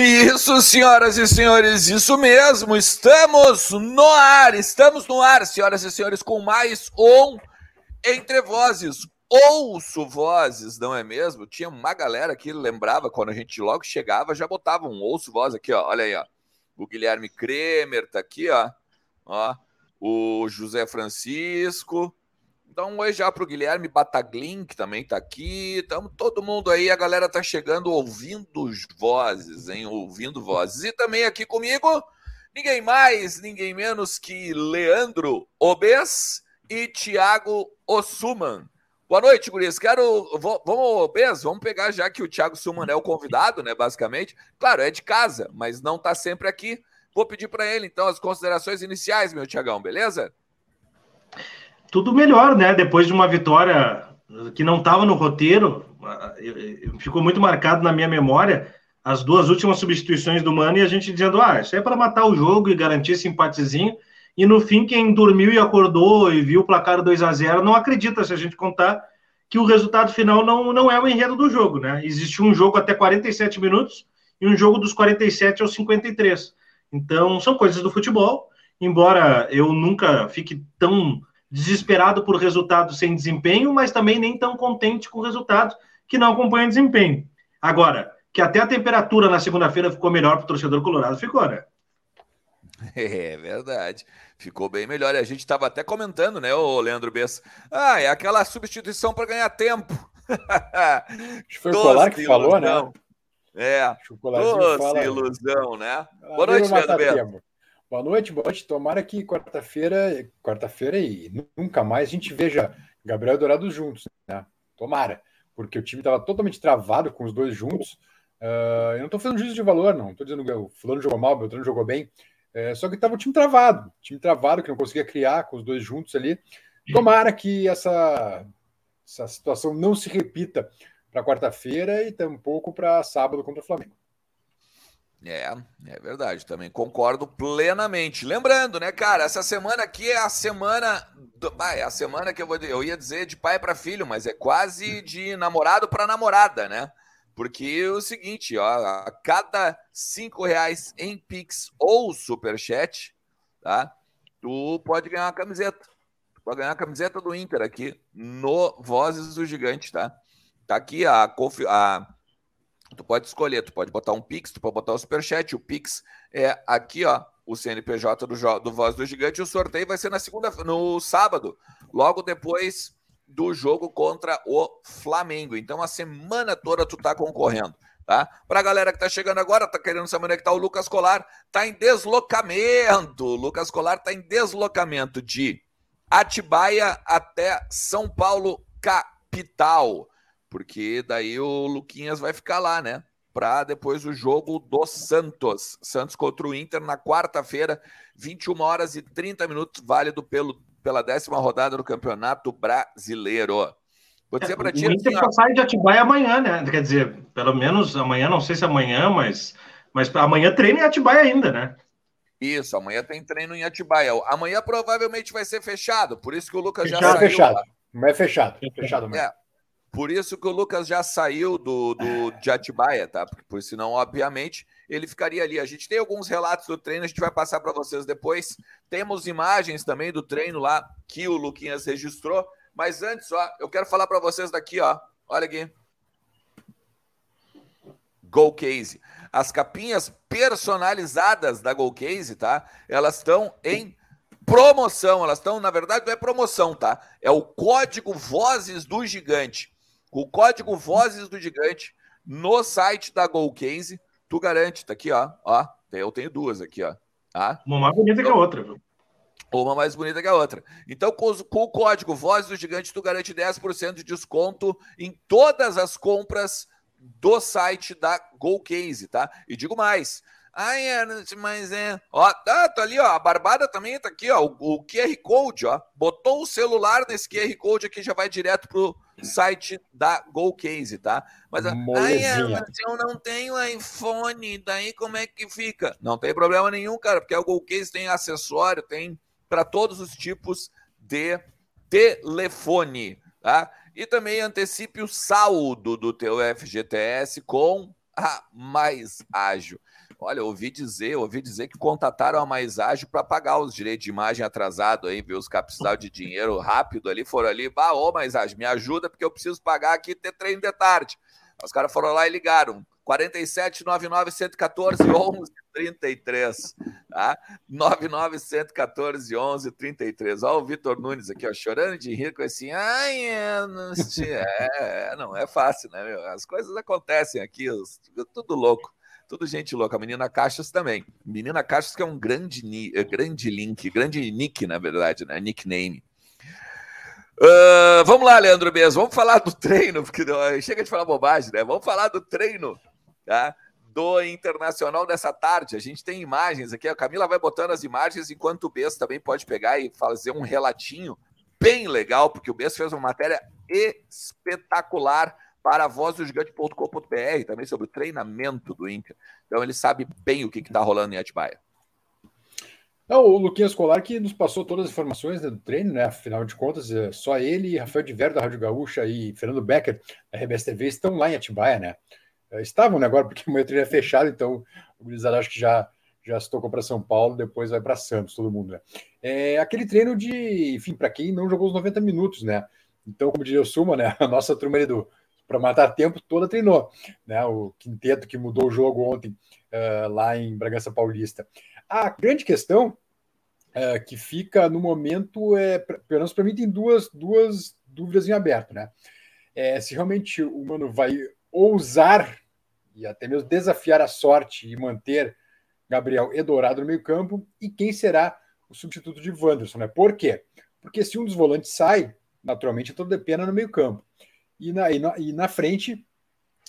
Isso, senhoras e senhores, isso mesmo. Estamos no ar, estamos no ar, senhoras e senhores, com mais um Entre Vozes. Ouço vozes, não é mesmo? Tinha uma galera que lembrava quando a gente logo chegava, já botava um ouço voz aqui, ó. Olha aí, ó. O Guilherme Kremer tá aqui, ó. ó. O José Francisco, então, um oi já para o Guilherme Bataglin, que também está aqui. Estamos todo mundo aí, a galera está chegando ouvindo vozes, hein? Ouvindo vozes. E também aqui comigo, ninguém mais, ninguém menos que Leandro Obes e Thiago Ossuman. Boa noite, Gurias. Quero. Vamos, Obes, vamos pegar já que o Thiago Suman é o convidado, né? Basicamente. Claro, é de casa, mas não está sempre aqui. Vou pedir para ele, então, as considerações iniciais, meu Tiagão, beleza? Tudo melhor, né? Depois de uma vitória que não estava no roteiro, ficou muito marcado na minha memória as duas últimas substituições do Mano e a gente dizendo, ah, isso é para matar o jogo e garantir esse empatezinho. E no fim, quem dormiu e acordou e viu o placar 2 a 0 não acredita se a gente contar que o resultado final não, não é o enredo do jogo, né? Existe um jogo até 47 minutos e um jogo dos 47 aos 53. Então, são coisas do futebol. Embora eu nunca fique tão desesperado por resultados sem desempenho, mas também nem tão contente com resultados que não acompanham desempenho. Agora, que até a temperatura na segunda-feira ficou melhor para o torcedor colorado, ficou, né? É verdade. Ficou bem melhor. E a gente estava até comentando, né, o Leandro Bess? Ah, é aquela substituição para ganhar tempo. Acho que foi o Colar que falou, né? É, doce fala... ilusão, né? Boa noite, Leandro Bess. Boa noite, boa noite. Tomara que quarta-feira, quarta-feira e nunca mais a gente veja Gabriel e Dourado juntos, né? Tomara, porque o time estava totalmente travado com os dois juntos. Uh, eu não estou fazendo juízo de valor, não. Estou dizendo que o fulano jogou mal, o Beltrano jogou bem. É, só que estava o time travado, time travado que não conseguia criar com os dois juntos ali. Tomara que essa, essa situação não se repita para quarta-feira e tampouco para sábado contra o Flamengo. É, é verdade, também concordo plenamente. Lembrando, né, cara, essa semana aqui é a semana. Do... Ah, é a semana que eu vou. Eu ia dizer de pai para filho, mas é quase de namorado para namorada, né? Porque é o seguinte, ó, a cada cinco reais em Pix ou Superchat, tá? Tu pode ganhar uma camiseta. Tu pode ganhar a camiseta do Inter aqui no Vozes do Gigante, tá? Tá aqui a, a Tu pode escolher, tu pode botar um Pix, tu pode botar o Superchat. O Pix é aqui, ó, o CNPJ do, do Voz do Gigante. O sorteio vai ser na segunda, no sábado, logo depois do jogo contra o Flamengo. Então, a semana toda tu tá concorrendo, tá? Pra galera que tá chegando agora, tá querendo saber onde é que tá o Lucas Colar, tá em deslocamento. O Lucas Colar tá em deslocamento de Atibaia até São Paulo, capital porque daí o Luquinhas vai ficar lá, né? Para depois o jogo do Santos. Santos contra o Inter na quarta-feira, 21 horas e 30 minutos, válido pelo, pela décima rodada do Campeonato Brasileiro. Vou dizer para é, ti. O Inter só sai de Atibaia amanhã, né? Quer dizer, pelo menos amanhã, não sei se amanhã, mas, mas amanhã treina em Atibaia ainda, né? Isso, amanhã tem treino em Atibaia. Amanhã provavelmente vai ser fechado, por isso que o Lucas fechado, já saiu. Fechado, não é fechado, fechado mesmo. É. Por isso que o Lucas já saiu do, do de Atibaia, tá? Porque, por senão, obviamente, ele ficaria ali. A gente tem alguns relatos do treino, a gente vai passar para vocês depois. Temos imagens também do treino lá que o Luquinhas registrou. Mas antes, ó, eu quero falar para vocês daqui, ó. Olha aqui. Go Case. As capinhas personalizadas da Go Case, tá? Elas estão em promoção. Elas estão, na verdade, não é promoção, tá? É o código Vozes do Gigante. O código Vozes do Gigante no site da Golcase, tu garante, tá aqui, ó, ó, eu tenho duas aqui, ó, tá? Uma mais bonita que a outra, viu? Uma mais bonita que a outra. Então, com, com o código Vozes do Gigante, tu garante 10% de desconto em todas as compras do site da Golcase, tá? E digo mais, Ai, mas é. Ó, tá, tá ali, ó. A Barbada também tá aqui, ó. O, o QR Code, ó. Botou o celular nesse QR Code aqui, já vai direto pro site da Golcase, tá? Mas, ai, mas eu não tenho iPhone, daí como é que fica? Não tem problema nenhum, cara, porque a Golcase tem acessório, tem para todos os tipos de telefone, tá? E também antecipe o saldo do teu FGTS com a mais ágil. Olha, ouvi dizer, ouvi dizer que contataram a mais ágil para pagar os direitos de imagem atrasado aí, viu? Os capital de dinheiro rápido ali, foram ali, bah, ô mais ágil, me ajuda porque eu preciso pagar aqui ter treino de tarde. Os caras foram lá e ligaram. 47 99 114 11 33, tá? 99 114 11 33. Olha o Vitor Nunes aqui, ó, chorando de rir com esse. Ai, não, é, não é fácil, né, meu? As coisas acontecem aqui, tudo louco. Tudo gente louca. A Menina Caixas também. Menina Caixas que é um grande, eh, grande link, grande nick, na verdade, né? Nickname. Uh, vamos lá, Leandro Mesmo. Vamos falar do treino, porque chega de falar bobagem, né? Vamos falar do treino tá? do Internacional dessa tarde. A gente tem imagens aqui. A Camila vai botando as imagens, enquanto o Bess também pode pegar e fazer um relatinho bem legal, porque o Bess fez uma matéria espetacular para a voz do gigante.com.br, também sobre o treinamento do Inter. Então ele sabe bem o que está rolando em Atibaia. Não, o Luquinhas Colar que nos passou todas as informações né, do treino, né? Afinal de contas, é só ele, Rafael de Ver da Rádio Gaúcha e Fernando Becker da RBS TV estão lá em Atibaia, né? É, estavam né, agora, porque o meu treino é fechado, então o Gurizada acho que já, já se tocou para São Paulo, depois vai para Santos, todo mundo, né? É aquele treino de, enfim, para quem não jogou os 90 minutos, né? Então, como diria o Suma, né? A nossa turma ali do para matar tempo toda treinou, né? O quinteto que mudou o jogo ontem uh, lá em Bragança Paulista. A grande questão uh, que fica no momento é, pelo menos para mim, tem duas, duas dúvidas em aberto, né? É, se realmente o Mano vai ousar e até mesmo desafiar a sorte e manter Gabriel Edorado no meio-campo e quem será o substituto de Wanderson, né? Por quê? Porque se um dos volantes sai, naturalmente todo depende no meio-campo. E na, e, na, e na frente,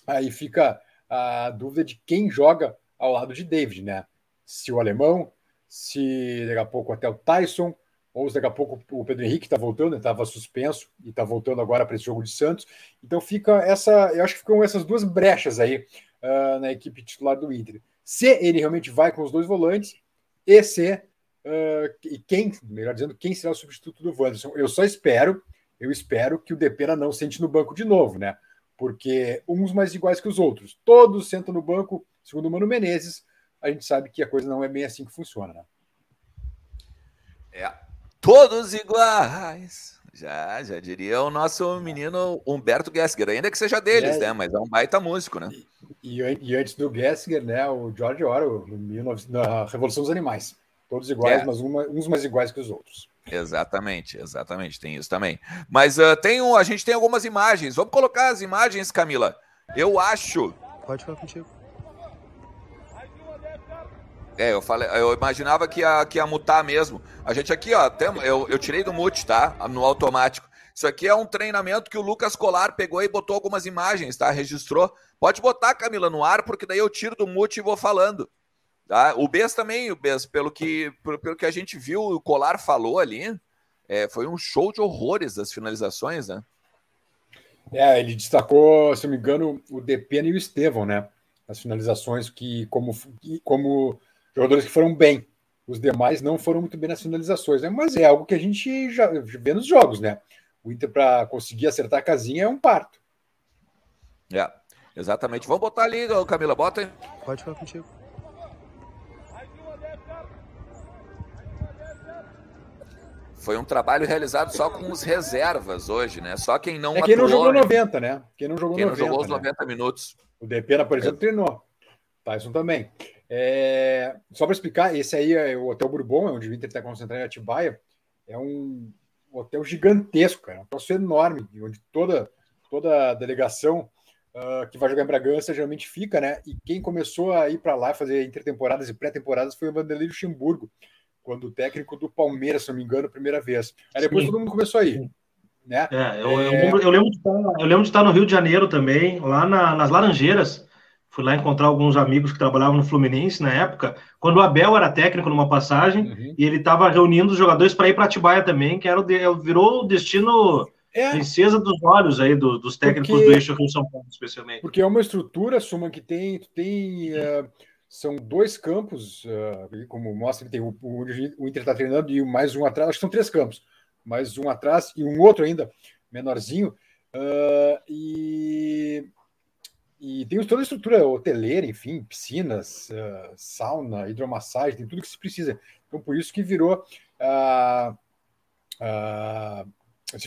aí fica a dúvida de quem joga ao lado de David, né? Se o alemão, se daqui a pouco até o Tyson, ou se daqui a pouco o Pedro Henrique está voltando, estava suspenso e está voltando agora para esse jogo de Santos. Então fica essa, eu acho que ficam essas duas brechas aí uh, na equipe titular do Inter. Se ele realmente vai com os dois volantes e se uh, e quem, melhor dizendo, quem será o substituto do Wanderson. Eu só espero eu espero que o Depena não sente no banco de novo, né? Porque uns mais iguais que os outros. Todos sentam no banco, segundo o Mano Menezes, a gente sabe que a coisa não é bem assim que funciona, né? É, todos iguais. Já, já diria o nosso menino Humberto Gessinger, ainda que seja deles, é, né? Mas é um baita músico, né? E, e, e antes do Gessinger, né? O George Orwell, na Revolução dos Animais. Todos iguais, é. mas uma, uns mais iguais que os outros. Exatamente, exatamente, tem isso também. Mas uh, tem um, a gente tem algumas imagens. Vamos colocar as imagens, Camila. Eu acho. Pode falar contigo. É, eu falei, eu imaginava que ia, que ia mutar mesmo. A gente aqui, ó, tem, eu, eu tirei do mute, tá? No automático. Isso aqui é um treinamento que o Lucas Colar pegou e botou algumas imagens, tá? Registrou. Pode botar, Camila, no ar, porque daí eu tiro do mute e vou falando. Tá? O Bess também, o Bess, pelo que, pelo que a gente viu, o Colar falou ali, é, foi um show de horrores das finalizações, né? É, ele destacou, se não me engano, o Depena e o Estevão, né? As finalizações que, como, como jogadores que foram bem. Os demais não foram muito bem nas finalizações, né? Mas é algo que a gente já vê nos jogos, né? O Inter, para conseguir acertar a casinha, é um parto. É, exatamente. Vamos botar ali, Camila, bota aí. Pode falar contigo. Foi um trabalho realizado só com os reservas hoje, né? Só quem não É quem atuou, não jogou 90, né? Quem não jogou quem 90. Quem não jogou os né? 90 minutos. O Depena, por exemplo, é. treinou. Tyson também. É... Só para explicar, esse aí é o Hotel Bourbon, é onde o Inter está concentrado em Atibaia. É um hotel gigantesco, cara. Um troço enorme, onde toda, toda a delegação uh, que vai jogar em Bragança geralmente fica, né? E quem começou a ir para lá fazer intertemporadas e pré-temporadas foi o Vanderlei Luxemburgo quando o técnico do Palmeiras, se não me engano, primeira vez. Aí depois Sim. todo mundo começou a ir. Né? É, eu, é... Eu, lembro, eu, lembro de estar, eu lembro de estar no Rio de Janeiro também, lá na, nas Laranjeiras. Fui lá encontrar alguns amigos que trabalhavam no Fluminense na época, quando o Abel era técnico numa passagem, uhum. e ele estava reunindo os jogadores para ir para Atibaia também, que era o virou o destino é. princesa dos olhos aí do, dos técnicos porque, do eixo Rio São Paulo, especialmente. Porque é uma estrutura, Suma, que tem, tem uh, são dois campos, uh, como mostra que tem o, o, o Inter está treinando e mais um atrás, acho que são três campos, mais um atrás e um outro ainda, menorzinho. Uh, e E tem toda a estrutura hoteleira, enfim, piscinas, uh, sauna, hidromassagem, tem tudo que se precisa. Então, por isso que virou, uh,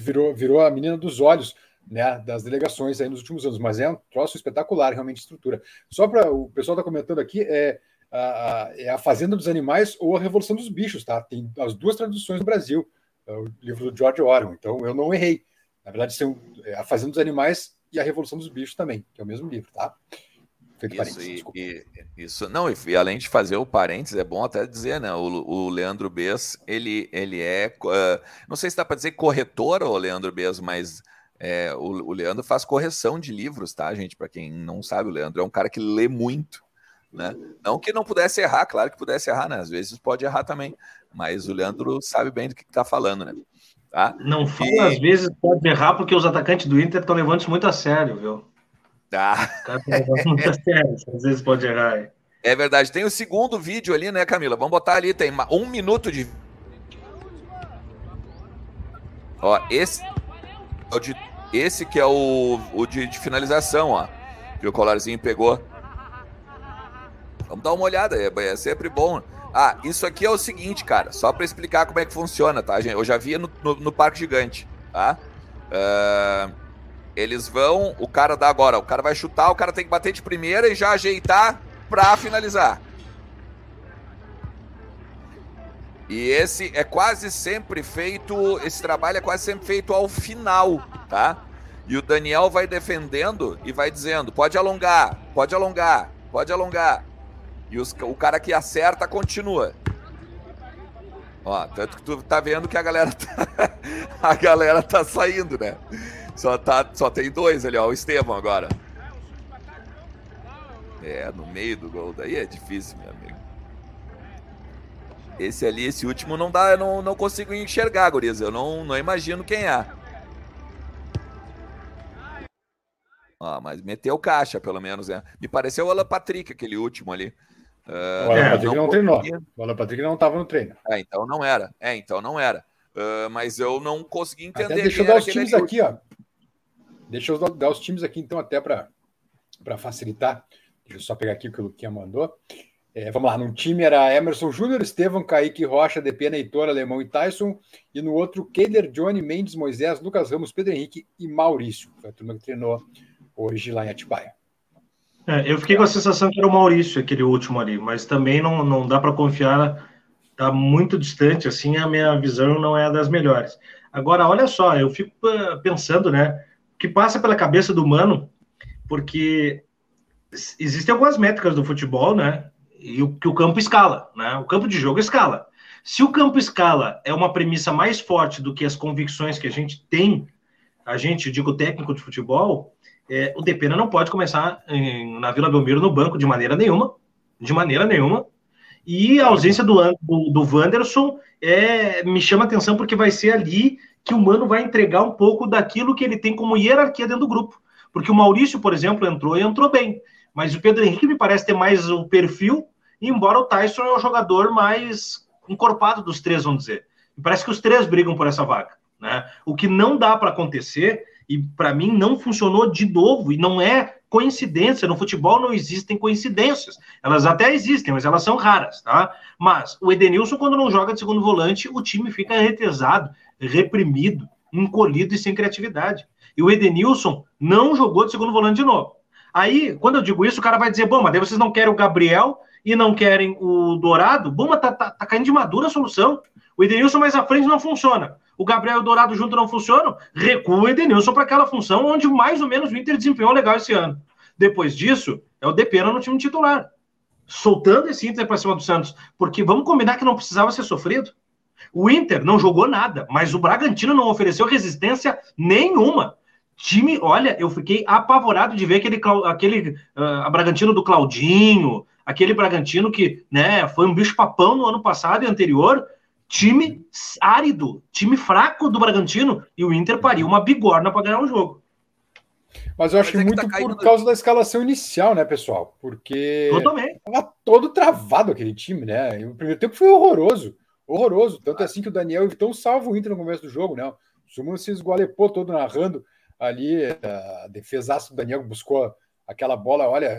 virou, virou a menina dos olhos né, das delegações aí nos últimos anos. Mas é um troço espetacular, realmente, estrutura. Só para o pessoal está comentando aqui, é, é a Fazenda dos Animais ou a Revolução dos Bichos, tá? Tem as duas traduções no Brasil, é o livro do George Orwell. Então, eu não errei. Na verdade, são é a Fazenda dos Animais e a Revolução dos Bichos também, que é o mesmo livro, tá? isso, e, e, isso, não, e, e, além de fazer o parênteses, é bom até dizer, né? O, o Leandro Bess, ele, ele é, uh, não sei se dá para dizer corretor, o Leandro Bess, mas é, o, o, Leandro faz correção de livros, tá, gente? Para quem não sabe, o Leandro é um cara que lê muito, né? Não que não pudesse errar, claro que pudesse errar, né? Às vezes pode errar também, mas o Leandro sabe bem do que está falando, né? Tá? Não fala, e... às vezes pode errar porque os atacantes do Inter estão levando isso muito a sério, viu? Ah. Tá muito a sério, às vezes pode errar. É verdade. Tem o segundo vídeo ali, né, Camila? Vamos botar ali, tem um minuto de. Ó, esse. Esse que é o, o de, de finalização, ó. Que o Colarzinho pegou. Vamos dar uma olhada, é, é sempre bom. Ah, isso aqui é o seguinte, cara, só para explicar como é que funciona, tá, gente? Eu já vi no, no, no Parque Gigante, tá? Uh, eles vão, o cara dá agora, o cara vai chutar, o cara tem que bater de primeira e já ajeitar pra finalizar. E esse é quase sempre feito, esse trabalho é quase sempre feito ao final, tá? E o Daniel vai defendendo e vai dizendo: pode alongar, pode alongar, pode alongar. E os, o cara que acerta continua. Ó, tanto que tu tá vendo que a galera tá, a galera tá saindo, né? Só, tá, só tem dois ali, ó. O Estevão agora. É, no meio do gol. Daí é difícil, meu amigo. Esse ali, esse último, não dá, eu não, não consigo enxergar, gurias. Eu não, não imagino quem é. Ó, mas meteu caixa, pelo menos, né? Me pareceu o Alan Patrick, aquele último ali. Uh, o Alan Patrick não, não treinou. O Alan Patrick não estava no treino. É, então não era. É, então não era. Uh, mas eu não consegui entender. Até deixa eu dar os times aqui, ó. Deixa eu dar os times aqui, então, até para facilitar. Deixa eu só pegar aqui o que o Luquinha mandou. É, vamos lá, num time era Emerson Júnior, Estevam, Kaique Rocha, Depena, Heitor, Alemão e Tyson. E no outro, Keider, Johnny, Mendes, Moisés, Lucas Ramos, Pedro Henrique e Maurício. Foi a turma que treinou hoje lá em Atibaia. É, eu fiquei com a sensação que era o Maurício, aquele último ali, mas também não, não dá para confiar, está muito distante, assim, a minha visão não é das melhores. Agora, olha só, eu fico ah, pensando, né, o que passa pela cabeça do Mano, porque existem algumas métricas do futebol, né, e o que o campo escala, né, o campo de jogo escala. Se o campo escala é uma premissa mais forte do que as convicções que a gente tem, a gente, digo técnico de futebol, é, o Depena não pode começar em, na Vila Belmiro no banco de maneira nenhuma, de maneira nenhuma. E a ausência do, do, do Wanderson é, me chama atenção porque vai ser ali que o Mano vai entregar um pouco daquilo que ele tem como hierarquia dentro do grupo. Porque o Maurício, por exemplo, entrou e entrou bem. Mas o Pedro Henrique me parece ter mais o perfil, embora o Tyson é o jogador mais encorpado dos três, vamos dizer. Parece que os três brigam por essa vaga. Né? O que não dá para acontecer e para mim não funcionou de novo, e não é coincidência. No futebol não existem coincidências. Elas até existem, mas elas são raras, tá? Mas o Edenilson, quando não joga de segundo volante, o time fica retesado, reprimido, encolhido e sem criatividade. E o Edenilson não jogou de segundo volante de novo. Aí, quando eu digo isso, o cara vai dizer: bom, mas daí vocês não querem o Gabriel e não querem o Dourado? Bom, mas tá, tá, tá caindo de madura a solução. O Edenilson mais à frente não funciona o Gabriel e o Dourado junto não funcionam, recua o Edenilson para aquela função onde mais ou menos o Inter desempenhou legal esse ano. Depois disso, é o Depena no time titular. Soltando esse Inter para cima do Santos. Porque vamos combinar que não precisava ser sofrido. O Inter não jogou nada, mas o Bragantino não ofereceu resistência nenhuma. Time, olha, eu fiquei apavorado de ver aquele, aquele uh, Bragantino do Claudinho, aquele Bragantino que né, foi um bicho-papão no ano passado e anterior, time árido, time fraco do Bragantino, e o Inter pariu uma bigorna para ganhar o jogo. Mas eu acho Mas é que muito tá por causa da escalação inicial, né, pessoal? Porque tava todo travado aquele time, né? E o primeiro tempo foi horroroso. Horroroso. Tanto assim que o Daniel então salva o Inter no começo do jogo, né? O Suman se esgualepou todo narrando ali. A defesaça do Daniel buscou aquela bola, olha,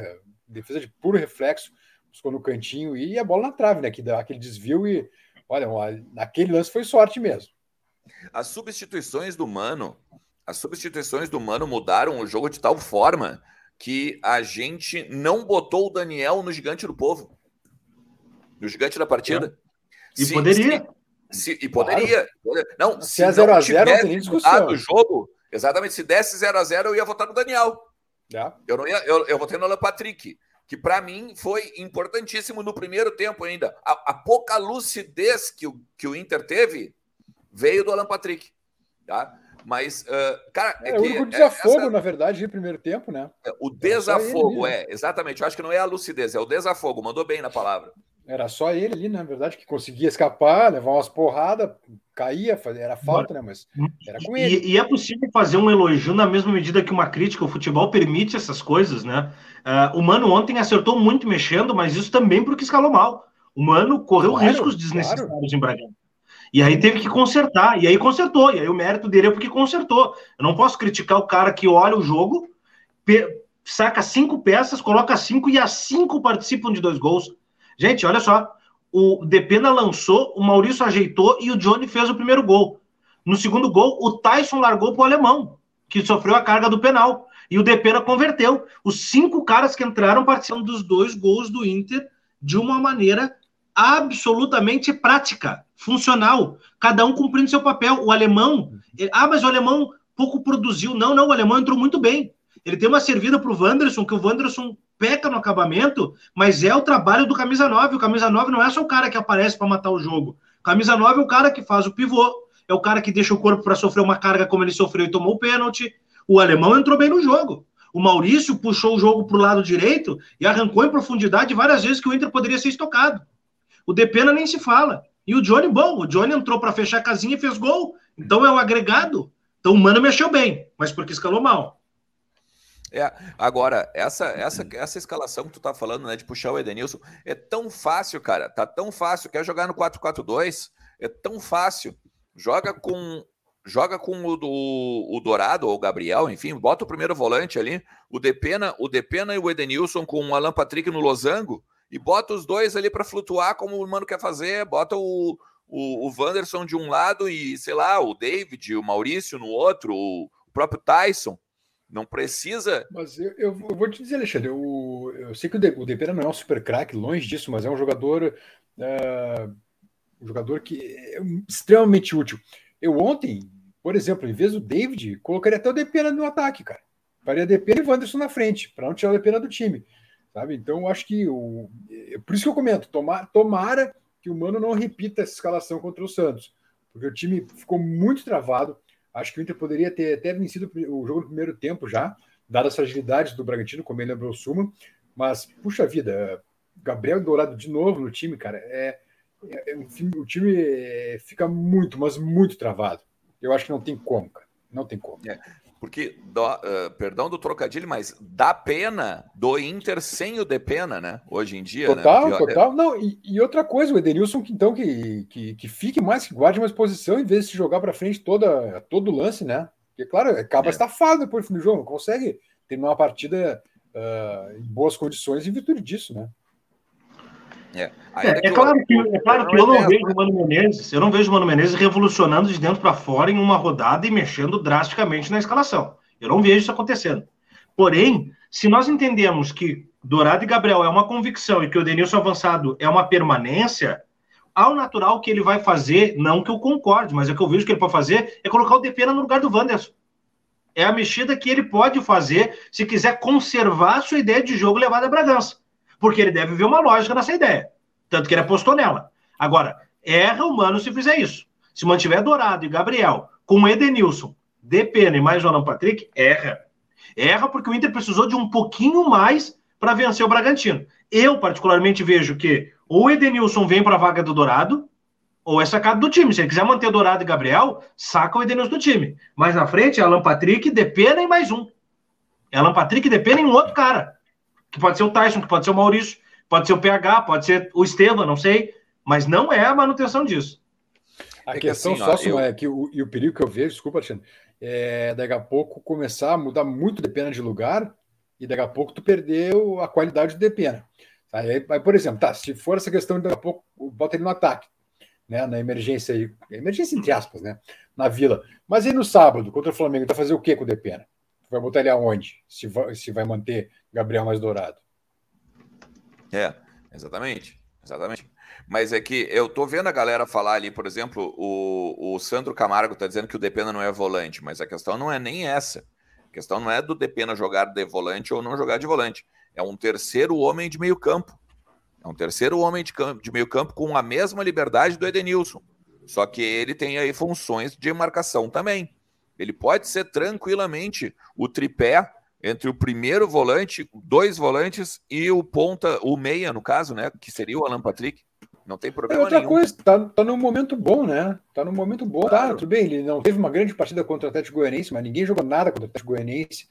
defesa de puro reflexo, buscou no cantinho e a bola na trave, né? Que dá aquele desvio e, olha, naquele lance foi sorte mesmo. As substituições do Mano, as substituições do Mano mudaram o jogo de tal forma que a gente não botou o Daniel no gigante do povo. No gigante da partida. É. E se, poderia. Se, se, e poderia. Claro. Não, se, se é 0 a 0 não tem discussão. o jogo, exatamente, se desse 0 a 0 eu ia votar no Daniel. É. Eu não ia, eu, eu votei no Alan Patrick, que para mim foi importantíssimo no primeiro tempo ainda. A, a, pouca lucidez que o, que o Inter teve veio do Alan Patrick, tá? Mas, uh, cara. É, é o único desafogo, essa... na verdade, de primeiro tempo, né? É, o desafogo, é, exatamente. Eu acho que não é a lucidez, é o desafogo. Mandou bem na palavra. Era só ele ali, na verdade, que conseguia escapar, levar umas porradas, caía, era falta, né? Mas era com ele. E, e, é possível fazer um elogio na mesma medida que uma crítica. O futebol permite essas coisas, né? Uh, o Mano ontem acertou muito mexendo, mas isso também porque escalou mal. O Mano correu claro, riscos desnecessários claro. em Bragança. E aí teve que consertar, e aí consertou, e aí o mérito dele é porque consertou. Eu não posso criticar o cara que olha o jogo, saca cinco peças, coloca cinco e as cinco participam de dois gols. Gente, olha só, o Depena lançou, o Maurício ajeitou e o Johnny fez o primeiro gol. No segundo gol, o Tyson largou para o alemão, que sofreu a carga do penal. E o Depena converteu. Os cinco caras que entraram participam dos dois gols do Inter de uma maneira absolutamente prática, funcional, cada um cumprindo seu papel. O alemão, ah, mas o alemão pouco produziu. Não, não, o alemão entrou muito bem. Ele tem uma servida para o Wanderson, que o Wanderson peca no acabamento, mas é o trabalho do camisa 9. O camisa 9 não é só o cara que aparece para matar o jogo. Camisa 9 é o cara que faz o pivô, é o cara que deixa o corpo para sofrer uma carga como ele sofreu e tomou o pênalti. O alemão entrou bem no jogo. O Maurício puxou o jogo para o lado direito e arrancou em profundidade várias vezes que o Inter poderia ser estocado. O Depena nem se fala. E o Johnny, bom, o Johnny entrou para fechar a casinha e fez gol. Então é o agregado. Então o Mano mexeu bem, mas porque escalou mal. É, agora, essa, essa, essa escalação que tu tá falando, né, de puxar o Edenilson, é tão fácil, cara. Tá tão fácil. Quer jogar no 4-4-2? É tão fácil. Joga com joga com o, o, o, Dourado ou o Gabriel, enfim, bota o primeiro volante ali, o Depena, o Depena e o Edenilson com o Alan Patrick no losango, e bota os dois ali para flutuar como o Mano quer fazer, bota o, o, o Wanderson de um lado e, sei lá, o David, o Maurício no outro, o próprio Tyson. Não precisa. Mas eu, eu, vou te dizer, Alexandre, eu, eu sei que o, De, o Depena não é um super craque, longe disso, mas é um jogador. É, um jogador que é extremamente útil. Eu ontem, por exemplo, em vez do David, colocaria até o Depena no ataque, cara. Faria Depena e Wanderson na frente, para não tirar o Depena do time. Sabe? Então, acho que. O, é por isso que eu comento, tomar, tomara que o Mano não repita essa escalação contra o Santos, porque o time ficou muito travado. Acho que o Inter poderia ter até vencido o jogo no primeiro tempo já, dadas as fragilidades do Bragantino, como ele lembrou o Suma. Mas, puxa vida, Gabriel Dourado de novo no time, cara, é, é, é o time é, fica muito, mas muito travado. Eu acho que não tem como, cara. Não tem como. É. Porque, do, uh, perdão do trocadilho, mas dá pena do Inter sem o Depena, né? Hoje em dia. Total, né? total. Não, e, e, outra coisa, o Edenilson, então, que, que, que fique mais, que guarde mais posição em vez de se jogar para frente toda, todo lance, né? Porque, claro, acaba é. estafado depois do fim do jogo, consegue terminar uma partida uh, em boas condições em virtude disso, né? É, é, é claro que, é claro que eu não vejo o Mano Menezes, eu não vejo o Mano Menezes revolucionando de dentro para fora em uma rodada e mexendo drasticamente na escalação. Eu não vejo isso acontecendo. Porém, se nós entendemos que Dourado e Gabriel é uma convicção e que o Denilson avançado é uma permanência, ao natural que ele vai fazer, não que eu concorde, mas é que eu vejo que ele pode fazer, é colocar o Depena no lugar do Wanderson. É a mexida que ele pode fazer se quiser conservar a sua ideia de jogo levada a Bragança porque ele deve ver uma lógica nessa ideia. Tanto que ele apostou nela. Agora, erra o Mano se fizer isso. Se mantiver Dourado e Gabriel com Edenilson, Depena e mais o Alan Patrick, erra. Erra porque o Inter precisou de um pouquinho mais para vencer o Bragantino. Eu, particularmente, vejo que ou Edenilson vem para a vaga do Dourado, ou é sacado do time. Se ele quiser manter Dourado e Gabriel, saca o Edenilson do time. Mas na frente, Alan Patrick, Depena e mais um. Alan Patrick, Depena e um outro cara que pode ser o Tyson, que pode ser o Maurício, pode ser o PH, pode ser o Estevam, não sei, mas não é a manutenção disso. A é questão que assim, só ó, eu... é que o, e o perigo que eu vejo, desculpa, Alexandre, é daqui a pouco começar a mudar muito de pena de lugar e daqui a pouco tu perdeu a qualidade do Depena. Aí, aí, por exemplo, tá, se for essa questão de daqui a pouco, bota ele no ataque, né, na emergência aí, emergência entre aspas, né, na Vila. Mas aí no sábado, contra o Flamengo, tá fazer o que com o Depena? Vai botar ele aonde? Se vai, se vai manter Gabriel mais dourado? É, exatamente, exatamente. Mas é que eu tô vendo a galera falar ali, por exemplo, o, o Sandro Camargo tá dizendo que o Depena não é volante, mas a questão não é nem essa. A questão não é do Depena jogar de volante ou não jogar de volante. É um terceiro homem de meio campo. É um terceiro homem de, campo, de meio campo com a mesma liberdade do Edenilson. Só que ele tem aí funções de marcação também. Ele pode ser tranquilamente o tripé entre o primeiro volante, dois volantes e o ponta, o meia, no caso, né? Que seria o Alan Patrick. Não tem problema é outra nenhum. coisa, tá, tá num momento bom, né? Tá num momento bom. Tá, claro. Tá, tudo bem, ele não teve uma grande partida contra o Atlético Goianiense, mas ninguém jogou nada contra o Atlético Goianiense.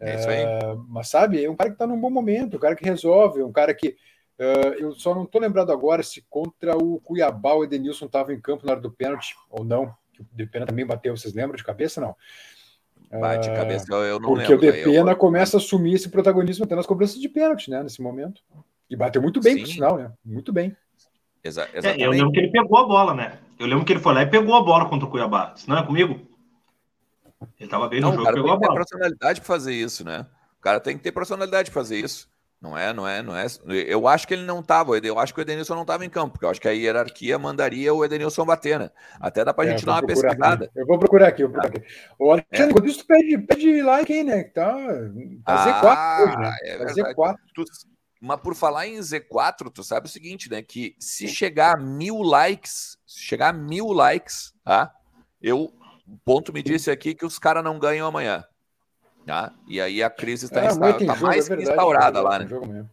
É isso aí. Uh, mas sabe, é um cara que tá num bom momento, um cara que resolve, um cara que. Uh, eu só não tô lembrado agora se contra o Cuiabá o Edenilson estava em campo na hora do pênalti ou não. Que o Depena também bateu, vocês lembram de cabeça? Não. Bate cabeça, eu não Porque lembro, o Depena eu... começa a assumir esse protagonismo até nas cobranças de pênalti, né? Nesse momento. E bateu muito bem, Sim. por sinal, né? Muito bem. Exa exatamente. É, eu lembro que ele pegou a bola, né? Eu lembro que ele foi lá e pegou a bola contra o Cuiabá. Se não é comigo? Ele tava bem no não, jogo, pegou a bola. Tem personalidade para fazer isso, né? O cara tem que ter personalidade para fazer isso. Não é, não é, não é. Eu acho que ele não estava. Eu acho que o Edenilson não estava em campo, porque eu acho que a hierarquia mandaria o Edenilson bater, né? Até dá para a é, gente dar uma pesquisada. Aqui. Eu vou procurar aqui, eu vou procurar aqui. O Alexandre, é. isso, pede, pede like aí, né? Tá, tá Z4 hoje, né? É tá Z4. Tu, mas por falar em Z4, tu sabe o seguinte, né? Que se chegar a mil likes, se chegar a mil likes, tá? Eu, ponto me disse aqui que os caras não ganham amanhã. Tá? E aí a crise está é, insta... tá mais é verdade, instaurada lá, né?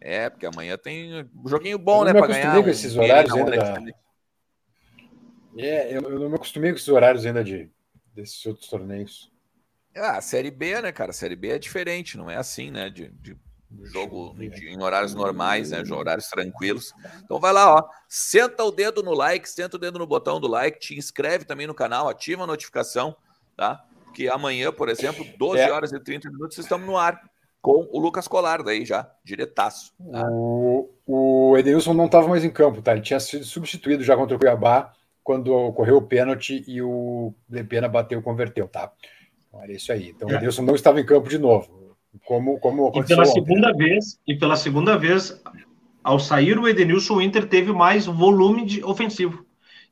É, porque amanhã tem um joguinho bom, eu né? Para ganhar. Com esses horários ainda da... É, eu, eu, não me acostumei com esses horários ainda de, desses outros torneios. Ah, a Série B, né, cara? A Série B é diferente, não é assim, né? De, de jogo de, em horários normais, né? Horários tranquilos. Então vai lá, ó. Senta o dedo no like, senta o dedo no botão do like, te inscreve também no canal, ativa a notificação, tá? Que amanhã, por exemplo, 12 é. horas e 30 minutos, estamos no ar com o Lucas Colar, daí já, diretaço. O, o Edenilson não estava mais em campo, tá? Ele tinha sido substituído já contra o Cuiabá quando ocorreu o pênalti e o Lepena bateu e converteu, tá? Então, era isso aí. Então o é. Edenilson não estava em campo de novo. Como, como aconteceu e pela ontem, segunda né? vez E pela segunda vez, ao sair o Edenilson, o Inter teve mais volume de ofensivo.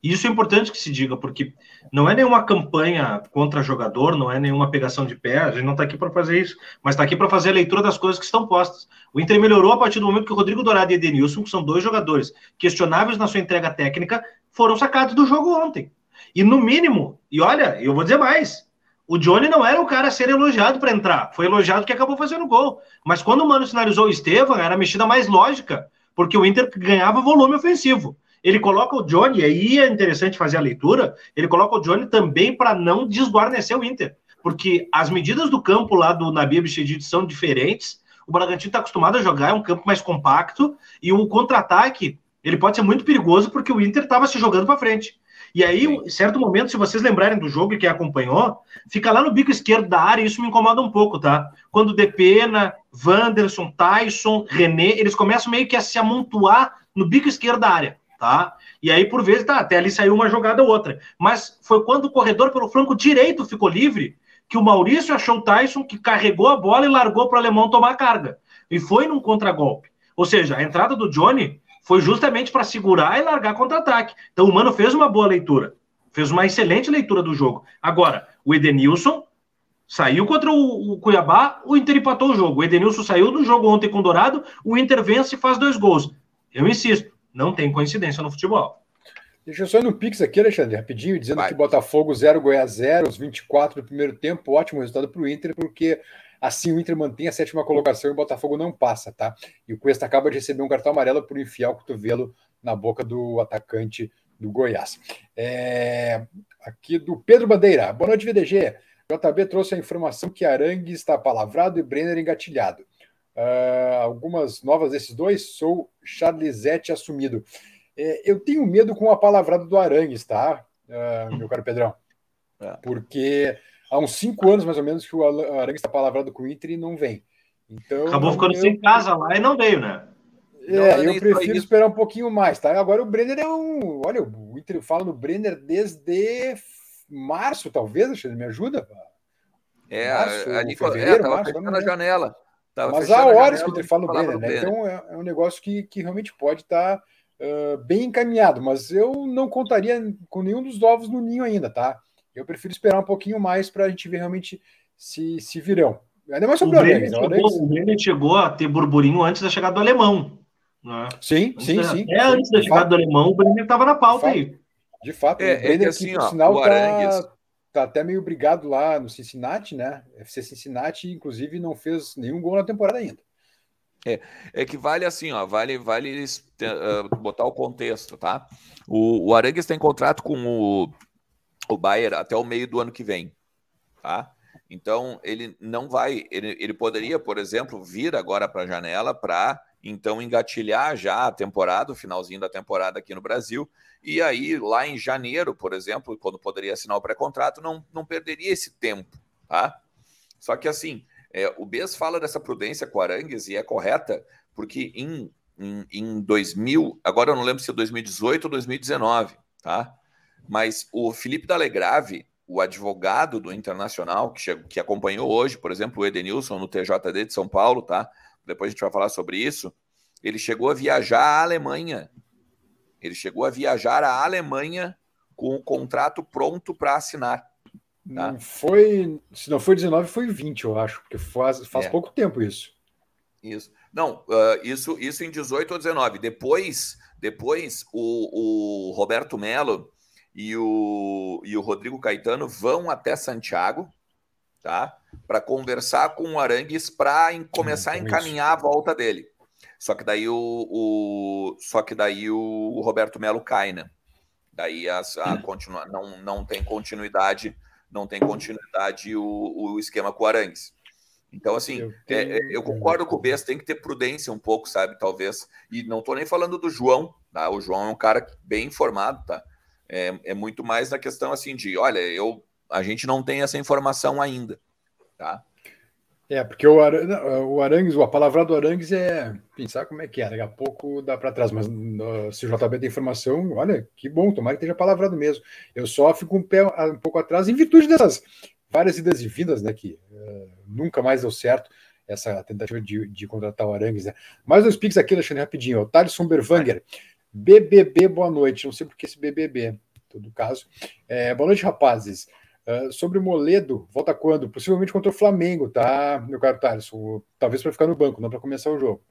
E isso é importante que se diga, porque não é nenhuma campanha contra jogador, não é nenhuma pegação de pé, a gente não está aqui para fazer isso, mas está aqui para fazer a leitura das coisas que estão postas. O Inter melhorou a partir do momento que o Rodrigo Dourado e Edenilson, que são dois jogadores questionáveis na sua entrega técnica, foram sacados do jogo ontem. E no mínimo, e olha, eu vou dizer mais, o Johnny não era o cara a ser elogiado para entrar, foi elogiado que acabou fazendo gol. Mas quando o Mano sinalizou o Estevam, era a mexida mais lógica, porque o Inter ganhava volume ofensivo. Ele coloca o Johnny, aí é interessante fazer a leitura, ele coloca o Johnny também para não desguarnecer o Inter. Porque as medidas do campo lá do Nabi Bichedid são diferentes. O Bragantino está acostumado a jogar, é um campo mais compacto, e o contra-ataque ele pode ser muito perigoso porque o Inter estava se jogando para frente. E aí, em certo momento, se vocês lembrarem do jogo e quem acompanhou, fica lá no bico esquerdo da área, e isso me incomoda um pouco, tá? Quando Depena, Wanderson, Tyson, René, eles começam meio que a se amontoar no bico esquerdo da área tá? E aí, por vezes, tá, até ali saiu uma jogada ou outra. Mas foi quando o corredor pelo flanco direito ficou livre que o Maurício achou o Tyson, que carregou a bola e largou para o alemão tomar a carga. E foi num contragolpe. Ou seja, a entrada do Johnny foi justamente para segurar e largar contra-ataque. Então o Mano fez uma boa leitura. Fez uma excelente leitura do jogo. Agora, o Edenilson saiu contra o, Cuiabá, o Inter empatou o jogo. O Edenilson saiu do jogo ontem com o Dourado, o Inter vence e faz dois gols. Eu insisto, não tem coincidência no futebol. Deixa eu só ir no Pix aqui, Alexandre, rapidinho, dizendo Vai. que Botafogo 0, Goiás 0, os 24 do primeiro tempo, ótimo resultado para o Inter, porque assim o Inter mantém a sétima colocação e o Botafogo não passa, tá? E o Cuesta acaba de receber um cartão amarelo por enfiar o cotovelo na boca do atacante do Goiás. É... Aqui do Pedro Bandeira. Boa noite, VDG. JB trouxe a informação que Arangue está palavrado e Brenner engatilhado. Uh, algumas novas desses dois, sou Charlesete assumido. É, eu tenho medo com a palavrada do Arangues, tá, uh, meu caro Pedrão? É. Porque há uns cinco anos, mais ou menos, que o Arangues está palavrado com o Inter e não vem. Então, Acabou ficando eu... sem casa lá e não veio, né? É, não, eu prefiro esperar um pouquinho mais, tá? Agora o Brenner é um. Olha, o Inter fala no Brenner desde março, talvez, Alexandre, me ajuda? É, março, ali fevereiro, é, tava março, fechando a janela. Tava Mas há horas que o Inter fala no Brenner, né? Então é, é, um negócio que, que realmente pode estar tá, uh, bem encaminhado, mas eu não contaria com nenhum dos ovos no ninho ainda, tá? Eu prefiro esperar um pouquinho mais para a gente ver realmente se, se virão. Ainda mais sobre o Brenner. Chegou, o Brenner chegou a ter burburinho antes da chegada do alemão. Né? Sim, sim, da, sim. É, antes da chegada do alemão, o Brenner estava na pauta de aí. De fato, é, o Brenner, é que, assim, ó, sinal, o Arangues... tá, tá até meio brigado lá no Cincinnati, né? FC Cincinnati, inclusive, não fez nenhum gol na temporada ainda. É, é que vale assim, ó, vale, vale uh, botar o contexto, tá? O, o Arangues tem contrato com o, o Bayern até o meio do ano que vem, tá? Então, ele não vai, ele, ele poderia, por exemplo, vir agora para a janela para então engatilhar já a temporada, o finalzinho da temporada aqui no Brasil, e aí lá em janeiro, por exemplo, quando poderia assinar o pré-contrato, não, não perderia esse tempo, tá? Só que assim, é, o Bes fala dessa prudência com Arangues e é correta, porque em, em, em 2000, agora eu não lembro se é 2018 ou 2019, tá? Mas o Felipe Dalegrave, o advogado do Internacional, que, chegou, que acompanhou hoje, por exemplo, o Edenilson no TJD de São Paulo, tá? Depois a gente vai falar sobre isso, ele chegou a viajar à Alemanha. Ele chegou a viajar à Alemanha com o contrato pronto para assinar. Tá? Não foi, se não foi 19, foi 20, eu acho, porque faz, faz é. pouco tempo isso. Isso. Não, uh, isso, isso em 18 ou 19. Depois, depois o, o Roberto Melo e o, e o Rodrigo Caetano vão até Santiago, tá? Para conversar com o Arangues para começar a encaminhar isso. a volta dele. Só que daí o, o só que daí o, Roberto Melo cai, né? Daí as, a continua, não, não tem continuidade, não tem continuidade o, o esquema com o Arangues. Então, assim, eu, é, é, tenho... é, eu concordo com o Bess, tem que ter prudência um pouco, sabe? Talvez. E não estou nem falando do João, tá? O João é um cara bem informado, tá? É, é muito mais na questão assim de, olha, eu a gente não tem essa informação ainda, tá? É, porque o, Ar... o Arangues, a palavra do Arangues é pensar como é que é, daqui a pouco dá para trás, mas se o JB tem informação, olha, que bom, tomara que esteja palavrado mesmo. Eu só fico um, pé, um pouco atrás em virtude dessas várias idas e vindas, né, que uh, nunca mais deu certo essa tentativa de, de contratar o Arangues, né? Mais dois piques aqui, Alexandre, rapidinho. O Thaleson Berwanger, BBB, boa noite. Não sei porque esse BBB, em todo caso. É, boa noite, rapazes. Uh, sobre o Moledo, volta quando? Possivelmente contra o Flamengo, tá, meu caro Thales? Talvez para ficar no banco, não para começar o jogo.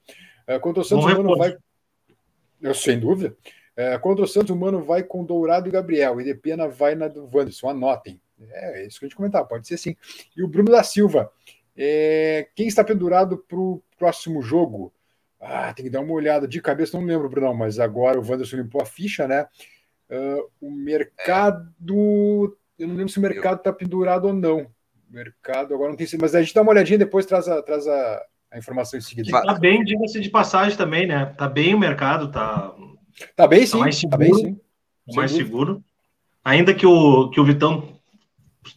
Uh, contra o Santos, o Mano vai. Eu, sem dúvida. Uh, contra o Santos, o Mano vai com Dourado e Gabriel. E de Pena vai na do Wanderson. Anotem. É, é isso que a gente comentar, pode ser sim. E o Bruno da Silva. É, quem está pendurado para o próximo jogo? Ah, tem que dar uma olhada de cabeça, não lembro, Bruno, mas agora o Wanderson limpou a ficha, né? O mercado eu não lembro se o mercado está pendurado ou não. O mercado agora não tem mas a gente dá uma olhadinha depois traz a, traz a, a informação em seguida. Está bem, diga-se de passagem também, né? Está bem o mercado, tá. Tá bem, sim. Tá mais seguro, tá bem, sim. Tá mais seguro. Ainda que o, que o Vitão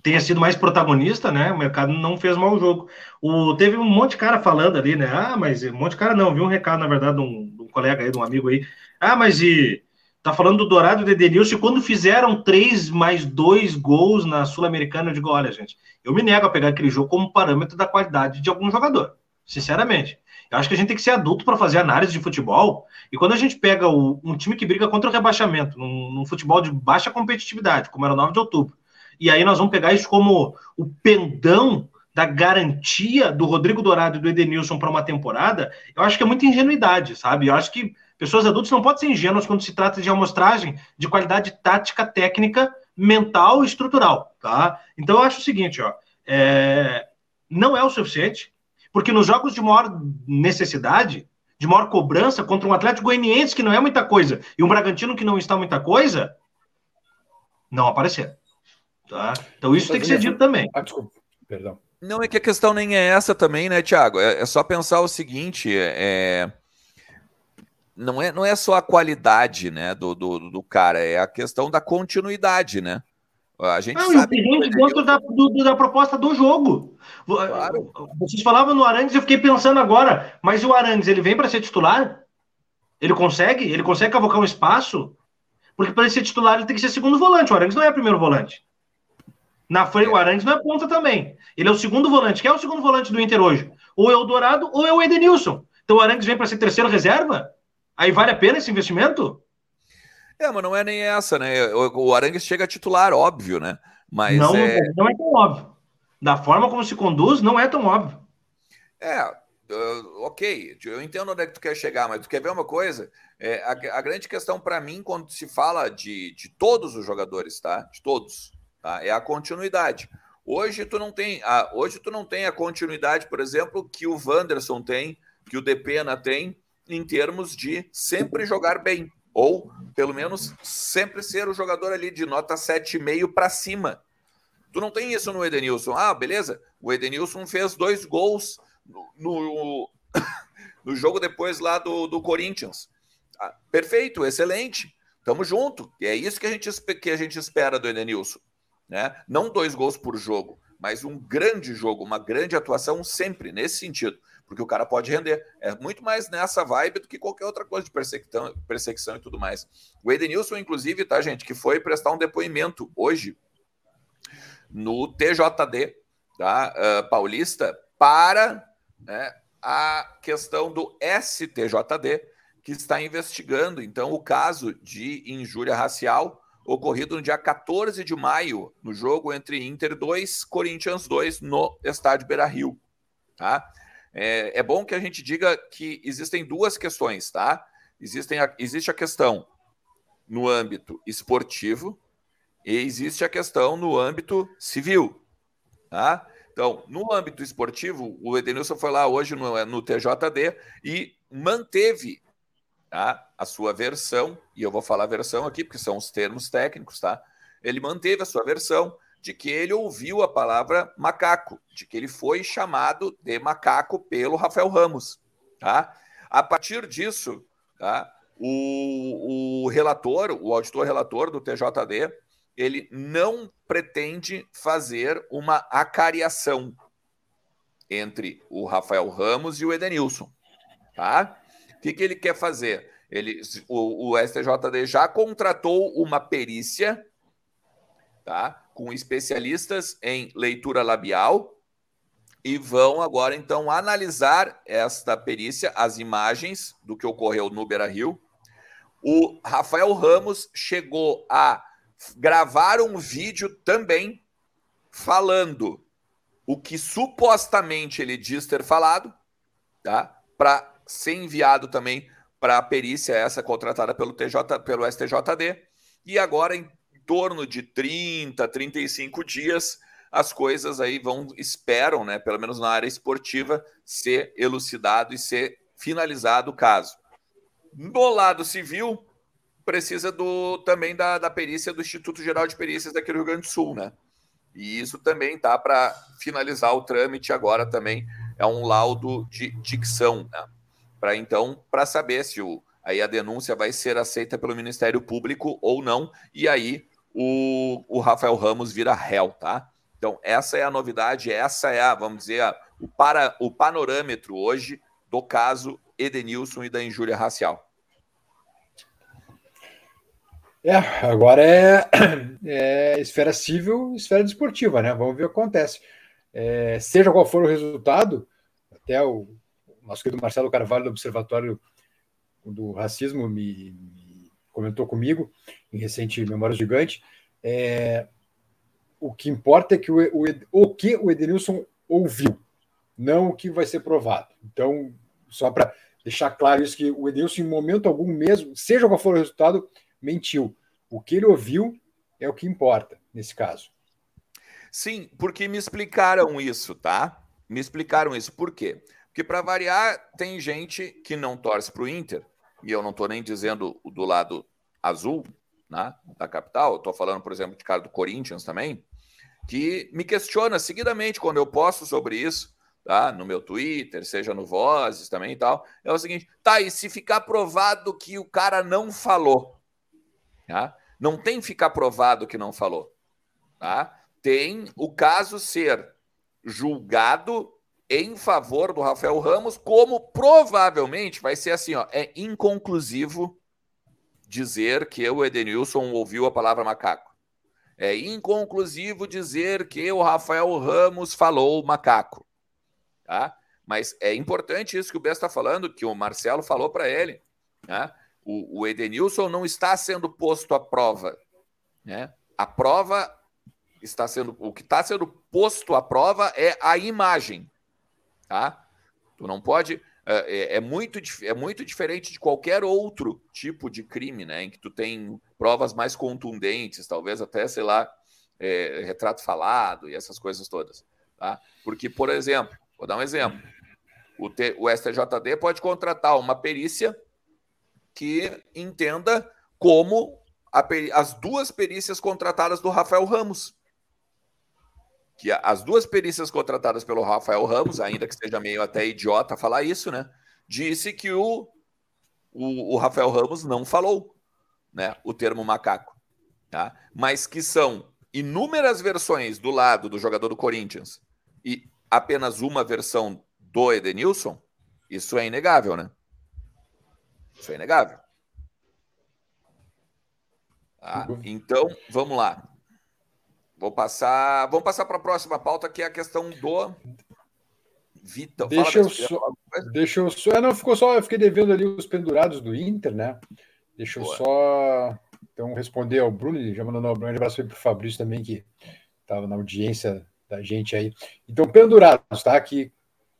tenha sido mais protagonista, né? O mercado não fez mau jogo. O, teve um monte de cara falando ali, né? Ah, mas um monte de cara não, viu um recado, na verdade, de um, de um colega aí, de um amigo aí. Ah, mas e Tá falando do Dourado e do Edenilson, quando fizeram três mais dois gols na Sul-Americana, eu digo, olha, gente, eu me nego a pegar aquele jogo como parâmetro da qualidade de algum jogador, sinceramente. Eu acho que a gente tem que ser adulto para fazer análise de futebol, e quando a gente pega o, um time que briga contra o rebaixamento, num, num futebol de baixa competitividade, como era o 9 de outubro, e aí nós vamos pegar isso como o pendão da garantia do Rodrigo Dourado e do Edenilson para uma temporada, eu acho que é muita ingenuidade, sabe? Eu acho que Pessoas adultas não podem ser ingênuas quando se trata de amostragem de qualidade tática, técnica, mental e estrutural, tá? Então eu acho o seguinte, ó, é... não é o suficiente, porque nos jogos de maior necessidade, de maior cobrança contra um Atlético Goianiense que não é muita coisa e um Bragantino que não está muita coisa, não apareceram. Tá? Então isso tem que ser dito também. Ah, desculpa, perdão. Não é que a questão nem é essa também, né, Tiago? É, é, só pensar o seguinte: é, não é, não é só a qualidade né, do, do, do cara, é a questão da continuidade, né? A gente Não, sabe. gente dentro da, do- da proposta do jogo. Claro. Vocês falavam no Arangues, eu fiquei pensando agora, mas o Arangues, ele vem para ser titular? Ele consegue? Ele consegue cavocar um espaço? Porque para ele ser titular, ele tem que ser segundo volante. O Arangues não é primeiro volante. Na frente, o Arangues não é ponta também. Ele é o segundo volante. Quem é o segundo volante do Inter hoje? Ou é o Dourado ou é o Edenilson. Então o Arangues vem para ser terceiro reserva? Aí vale a pena esse investimento? É, mas não é nem essa, né? O, o Arangues chega a titular, óbvio, né? Mas não, é, não é tão óbvio. Da forma como se conduz, não é tão óbvio. é uh, ok, eu entendo onde é que tu quer chegar, mas tu quer ver uma coisa? É, a, a grande questão para mim, quando se fala de, de todos os jogadores, tá? De todos, tá? É a continuidade. Hoje tu não tem, a, hoje tu não tem a continuidade, por exemplo, que o Wanderson tem, que o Depena tem, em termos de sempre jogar bem, ou pelo menos sempre ser o jogador ali de nota 7,5 para cima. Tu não tem isso no Edenilson. Ah, beleza. O Edenilson fez dois gols no, no, no jogo depois lá do, do Corinthians. Ah, perfeito, excelente. Tamo junto. E é isso que a gente, que a gente espera do Edenilson. Né? Não dois gols por jogo, mas um grande jogo, uma grande atuação sempre nesse sentido. Porque o cara pode render. É muito mais nessa vibe do que qualquer outra coisa de perseguição, perseguição e tudo mais. O Edenilson, inclusive, tá, gente, que foi prestar um depoimento hoje no TJD tá, uh, paulista para né, a questão do STJD, que está investigando, então, o caso de injúria racial ocorrido no dia 14 de maio, no jogo entre Inter 2 Corinthians 2, no estádio Beira-Rio. Tá? É, é, bom que a gente diga que existem duas questões, tá? Existem a, existe a questão no âmbito esportivo, e existe a questão no âmbito civil. Tá? Então, no âmbito esportivo, o Edenilson foi lá hoje no, no TJD e manteve tá, a sua versão, e eu vou falar versão aqui, porque são os termos técnicos, tá? Ele manteve a sua versão de que ele ouviu a palavra macaco, de que ele foi chamado de macaco pelo Rafael Ramos. Tá? A partir disso, tá, o, o relator, o auditor relator do TJD, ele não pretende fazer uma acariação entre o Rafael Ramos e o Edenilson. Tá? Que, que ele quer fazer? Ele, o, o STJD já contratou uma perícia tá? com especialistas em leitura labial e vão agora então analisar esta perícia, as imagens do que ocorreu no Beira Rio. O Rafael Ramos chegou a gravar um vídeo também falando o que supostamente ele diz ter falado, tá? Para ser enviado também para a perícia essa contratada pelo TJ, pelo STJD. E agora em torno de 30, 35 dias, as coisas aí vão, esperam, né, pelo menos na área esportiva, ser elucidado e ser finalizado o caso. No lado civil, precisa do também da, da perícia do Instituto Geral de Perícias daqui do Rio Grande do Sul, né? E isso também tá para finalizar o trâmite agora também é um laudo de dicção, né? Para então, para saber se o, aí a denúncia vai ser aceita pelo Ministério Público ou não, e aí o, o Rafael Ramos vira réu, tá? Então, essa é a novidade, essa é a, vamos dizer, a, o, para, o panorâmetro hoje do caso Edenilson e da injúria racial. É, agora é, é esfera civil, esfera desportiva, né? Vamos ver o que acontece. É, seja qual for o resultado, até o nosso querido Marcelo Carvalho do Observatório do Racismo me, me comentou comigo em recente Memória Gigante. É, o que importa é que o, o, o que o Edenilson ouviu, não o que vai ser provado. Então, só para deixar claro isso, que o Edenilson, em momento algum mesmo, seja qual for o resultado, mentiu. O que ele ouviu é o que importa nesse caso. Sim, porque me explicaram isso, tá? Me explicaram isso. Por quê? Porque, para variar, tem gente que não torce para o Inter, e eu não estou nem dizendo do lado azul né, da capital, estou falando, por exemplo, de cara do Corinthians também, que me questiona seguidamente quando eu posto sobre isso, tá? No meu Twitter, seja no Vozes também e tal. É o seguinte, tá, e se ficar provado que o cara não falou? Tá? Não tem ficar provado que não falou. tá? tem o caso ser julgado em favor do Rafael Ramos, como provavelmente vai ser assim, ó, é inconclusivo dizer que o Edenilson ouviu a palavra macaco. É inconclusivo dizer que o Rafael Ramos falou macaco. Tá? Mas é importante isso que o Bess está falando, que o Marcelo falou para ele. Né? O, o, Edenilson não está sendo posto à prova. Né? A prova está sendo. O que está sendo posto à prova é a imagem. Tá? Tu não pode. É, é, é, muito, é muito diferente de qualquer outro tipo de crime, né? Em que tu tem provas mais contundentes, talvez até, sei lá, é, retrato falado e essas coisas todas. Tá? Porque, por exemplo, vou dar um exemplo. O, T, o STJD pode contratar uma perícia que entenda como a, as duas perícias contratadas do Rafael Ramos que as duas perícias contratadas pelo Rafael Ramos, ainda que seja meio até idiota falar isso, né? Disse que o, o, o Rafael Ramos não falou né, o termo macaco. Tá? Mas que são inúmeras versões do lado do jogador do Corinthians e apenas uma versão do Edenilson, isso é inegável, né? Isso é inegável. Tá? Então, vamos lá. Vou passar. Vamos passar para a próxima pauta, que é a questão do Vitor. Deixa eu, só, deixa eu só. É, não, ficou só. Eu fiquei devendo ali os pendurados do Inter, né? Deixa Boa. eu só então responder ao Bruno, já mandando um grande abraço para o Fabrício também, que estava na audiência da gente aí. Então, pendurados, tá? Que,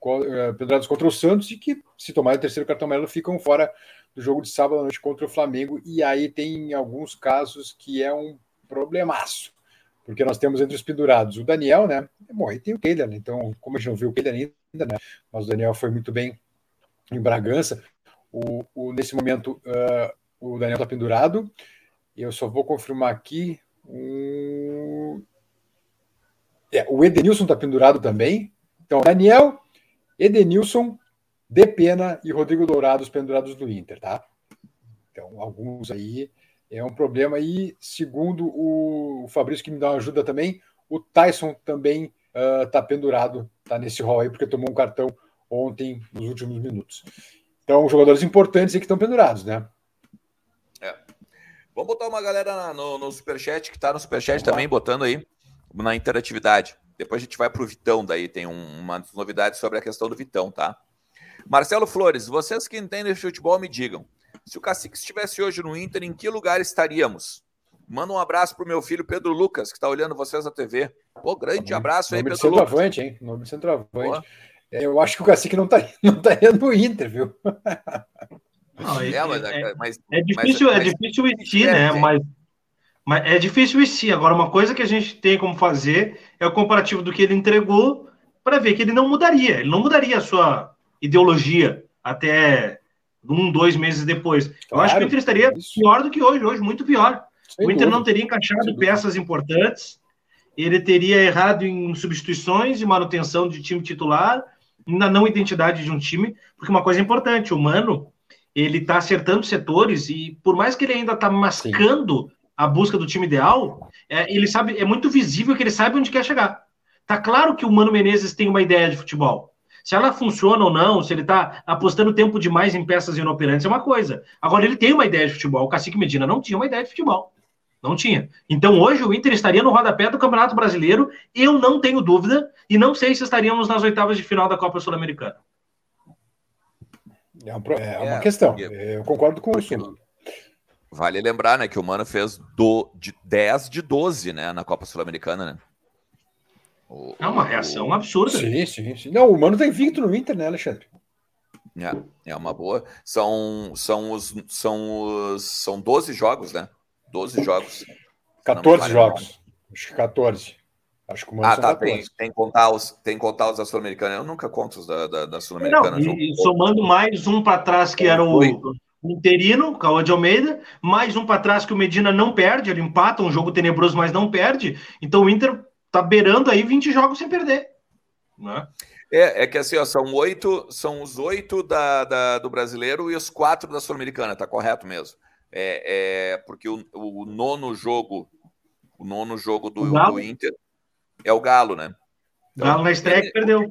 eh, pendurados contra o Santos e que, se tomarem o terceiro cartão amarelo, ficam fora do jogo de sábado à noite contra o Flamengo. E aí tem alguns casos que é um problemaço porque nós temos entre os pendurados o Daniel, né? Bom, e tem o Keiler, né? Então, como a gente não viu o Keiler ainda, né? Mas o Daniel foi muito bem em Bragança. O, o nesse momento, uh, o Daniel está pendurado. Eu só vou confirmar aqui. Um... É, o Edenilson está pendurado também. Então, Daniel, Edenilson, Depena e Rodrigo Dourado, os pendurados do Inter, tá? Então, alguns aí é um problema. E, segundo o Fabrício, que me dá uma ajuda também, o Tyson também está uh, pendurado, está nesse rol aí, porque tomou um cartão ontem, nos últimos minutos. Então, jogadores importantes aí que estão pendurados, né? É. Vamos botar uma galera no, no Superchat, que está no Superchat Vamos também, lá. botando aí na interatividade. Depois a gente vai para o Vitão, daí tem um, umas novidades sobre a questão do Vitão, tá? Marcelo Flores, vocês que entendem de futebol, me digam. Se o Cacique estivesse hoje no Inter, em que lugar estaríamos? Manda um abraço pro meu filho Pedro Lucas, que está olhando vocês na TV. Pô, grande abraço aí, Pedro Lucas. Centroavante, hein? Nome de centroavante. É, eu acho que o Cacique não está não tá indo no Inter, viu? Não, é, é, mas, é, mas, é difícil, mas, é difícil né? Mas, mas é difícil ir. Agora, uma coisa que a gente tem como fazer é o comparativo do que ele entregou para ver que ele não mudaria. Ele não mudaria a sua ideologia até um, dois meses depois. Claro, eu acho que o Inter estaria isso. pior do que hoje, hoje muito pior. Sem o Inter dúvida. não teria encaixado peças importantes, ele teria errado em substituições e manutenção de time titular, na não identidade de um time, porque uma coisa importante, o Mano, ele está acertando setores e por mais que ele ainda está mascando Sim. a busca do time ideal, é, ele sabe, é muito visível que ele sabe onde quer chegar. Tá claro que o Mano Menezes tem uma ideia de futebol. Se ela funciona ou não, se ele está apostando tempo demais em peças inoperantes, é uma coisa. Agora, ele tem uma ideia de futebol. O Cacique Medina não tinha uma ideia de futebol. Não tinha. Então, hoje, o Inter estaria no rodapé do Campeonato Brasileiro. Eu não tenho dúvida. E não sei se estaríamos nas oitavas de final da Copa Sul-Americana. É, um, é uma é, questão. Eu concordo com isso. Vale lembrar, né, que o Mano fez do, de 10 de 12, né, na Copa Sul-Americana, né? O, é uma reação o... absurda. Sim, sim, sim. Não, o Mano tá invicto no Inter, né, Alexandre? É, é uma boa. São, são, os, são, os, são 12 jogos, né? 12 jogos. 14 jogos. Acho que 14. Acho que o Mano Ah, tá. Tem, tem, que contar os, tem que contar os da Sul-Americana. Eu nunca conto os da, da, da Sul-Americana. Somando mais um para trás, que era o, interino, o Cauã de Almeida, mais um para trás que o Medina não perde, ele empata, um jogo tenebroso, mas não perde. Então o Inter tá beirando aí 20 jogos sem perder. Né? É, é que assim, ó, são oito, são os oito da, da, do brasileiro e os quatro da Sul-Americana, tá correto mesmo. É, é porque o, o, nono jogo o nono jogo do, do Inter é o Galo, né? Então, Galo na estreia que perdeu.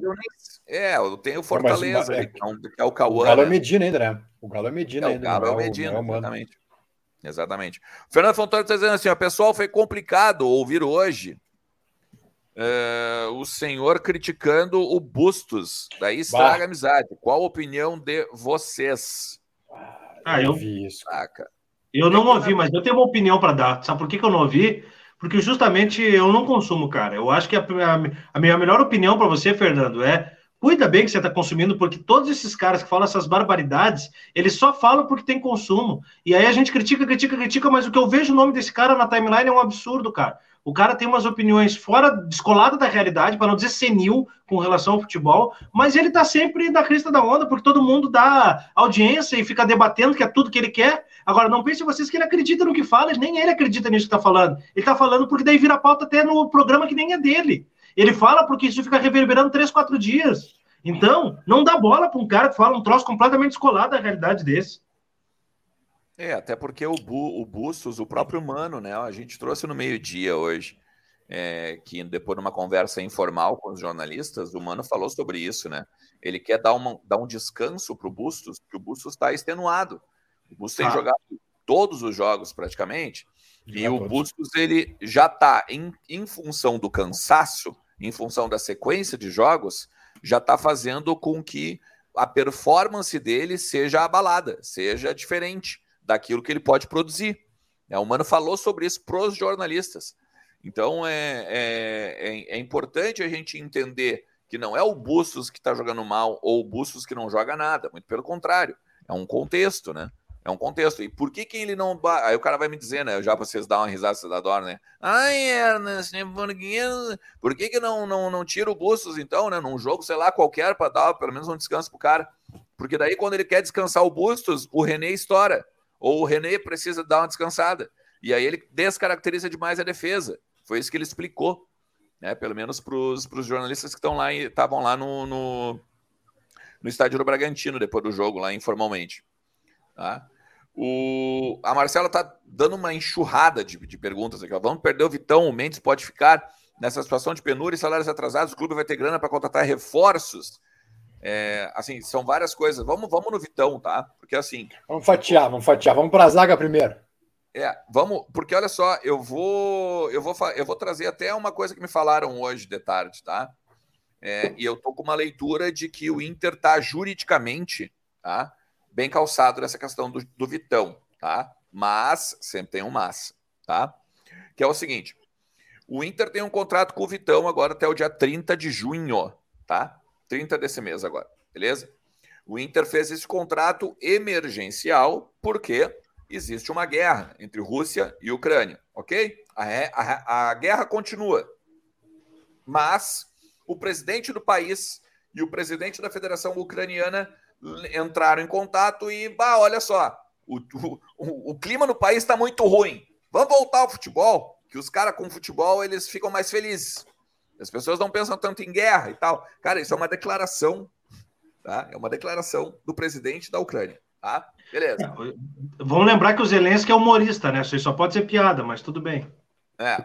É, eu tenho Fortaleza, é, que é o Cauã. O Galo é né? Medina ainda, né? O Galo é Medina É, o ainda. Galo é não o Medina, não é Mano. exatamente. Exatamente. Fernando Fontana está dizendo assim: ó, pessoal, foi complicado ouvir hoje é, o senhor criticando o Bustos. Daí estraga a amizade. Qual a opinião de vocês? Ah, eu, vi isso. Saca? eu não ouvi, mas eu tenho uma opinião para dar. Sabe por que, que eu não ouvi? Porque justamente eu não consumo, cara. Eu acho que a, a, a minha melhor opinião para você, Fernando, é cuida bem que você está consumindo, porque todos esses caras que falam essas barbaridades, eles só falam porque tem consumo. E aí a gente critica, critica, critica, mas o que eu vejo o nome desse cara na timeline é um absurdo, cara. O cara tem umas opiniões fora, descolada da realidade, para não dizer senil com relação ao futebol, mas ele tá sempre na crista da onda, porque todo mundo dá audiência e fica debatendo que é tudo que ele quer. Agora, não pense vocês que ele acredita no que fala, nem ele acredita nisso que tá falando. Ele tá falando porque daí vira pauta até no programa que nem é dele. Ele fala porque isso fica reverberando três, quatro dias. Então, não dá bola para um cara que fala um troço completamente descolado da realidade desse. É, até porque o, Bu, o Bustos, o próprio Mano, né? A gente trouxe no meio-dia hoje, é, que depois de uma conversa informal com os jornalistas, o Mano falou sobre isso, né? Ele quer dar, uma, dar um descanso para o Bustos, porque o Bustos está extenuado. O Bustos tem Tá. jogado todos os jogos praticamente, e o. Bustos ele já está em, em função do cansaço, em função da sequência de jogos, já está fazendo com que a performance dele seja abalada, seja diferente daquilo que ele pode produzir. É, o Mano falou sobre isso para os jornalistas. Então é, é, é, é importante a gente entender que não é o Bustos que está jogando mal ou o Bustos que não joga nada, muito pelo contrário. É um contexto, né? É um contexto. E por que, que ele não. Aí o cara vai me dizer, né? Já pra vocês dar uma risada, vocês adoram, né? Ai, Ernest, por que, por que, que não, não, não tira o Bustos, então, né? Num jogo, sei lá, qualquer, para dar pelo menos um descanso pro cara. Porque daí, quando ele quer descansar o Bustos, o René estoura. Ou o René precisa dar uma descansada. E aí ele descaracteriza demais a defesa. Foi isso que ele explicou. Né? Pelo menos para os jornalistas que estão lá e estavam lá no, no, no estádio do Bragantino depois do jogo, lá informalmente. Tá? O, a Marcela está dando uma enxurrada de, de perguntas aqui. ó. Vamos perder o Vitão, o Mendes pode ficar nessa situação de penúria e salários atrasados, o clube vai ter grana para contratar reforços. É, assim, são várias coisas. Vamos, vamos no Vitão, tá? Porque assim, Vamos fatiar, vamos fatiar. Vamos para a zaga primeiro. é, vamos, porque olha só, eu vou, eu vou, eu vou trazer até uma coisa que me falaram hoje de tarde, tá? É, e eu tô com uma leitura de que o Inter tá juridicamente, tá? Bem calçado nessa questão do, do Vitão, tá? Mas, sempre tem um mas, tá? Que é o seguinte: o Inter tem um contrato com o Vitão agora até o dia 30 de junho, tá? 30 desse mês agora, beleza? O Inter fez esse contrato emergencial porque existe uma guerra entre Rússia e Ucrânia, ok? A, a- a guerra continua. Mas o presidente do país e o presidente da Federação Ucraniana entraram em contato e, bah, olha só, o, o, o clima no país está muito ruim. Vamos voltar ao futebol, que os caras com futebol eles ficam mais felizes. As pessoas não pensam tanto em guerra e tal. Cara, isso é uma declaração, tá? É uma declaração do presidente da Ucrânia, tá? Beleza. Vamos lembrar que o Zelensky é humorista, né? Isso aí só pode ser piada, mas tudo bem. É.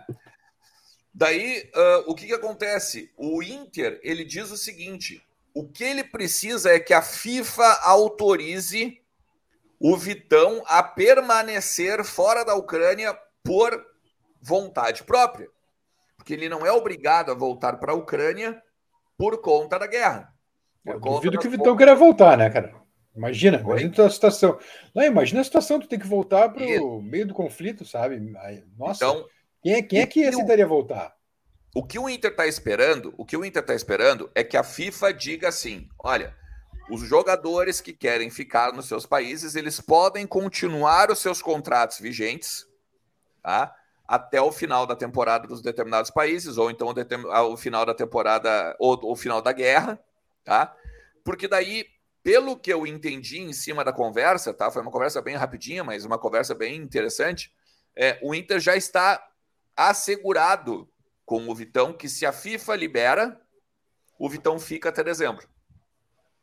Daí, ah, o que, que acontece? O Inter, ele diz o seguinte, o que ele precisa é que a FIFA autorize o Vitão a permanecer fora da Ucrânia por vontade própria. Porque ele não é obrigado a voltar para a Ucrânia por conta da guerra. Eu duvido que o Vitão queira voltar, né, cara? Imagina, Oi? imagina a situação. Não, imagina a situação, tu tem que voltar para o meio do conflito, sabe? Nossa, Então, quem é, quem é que aceitaria voltar? O que o Inter está esperando, o que o Inter está esperando é que a FIFA diga assim: olha, os jogadores que querem ficar nos seus países, eles podem continuar os seus contratos vigentes, tá? Até o final da temporada dos determinados países, ou então o, ah, final da temporada, ou o final da guerra, tá? Porque daí, pelo que eu entendi em cima da conversa, tá? Foi uma conversa bem rapidinha, mas uma conversa bem interessante. É, o Inter já está assegurado com o Vitão que se a FIFA libera, o Vitão fica até dezembro.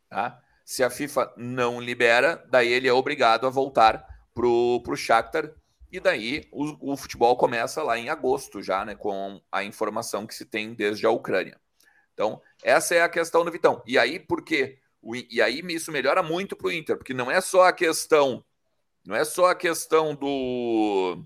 Tá? Se a FIFA não libera, daí ele é obrigado a voltar pro, pro Shakhtar E daí o, o, futebol começa lá em agosto já, né? Com a informação que se tem desde a Ucrânia. Então, essa é a questão do Vitão. E aí, por quê? O, e aí isso melhora muito para o Inter, porque não é só a questão, não é só a questão do,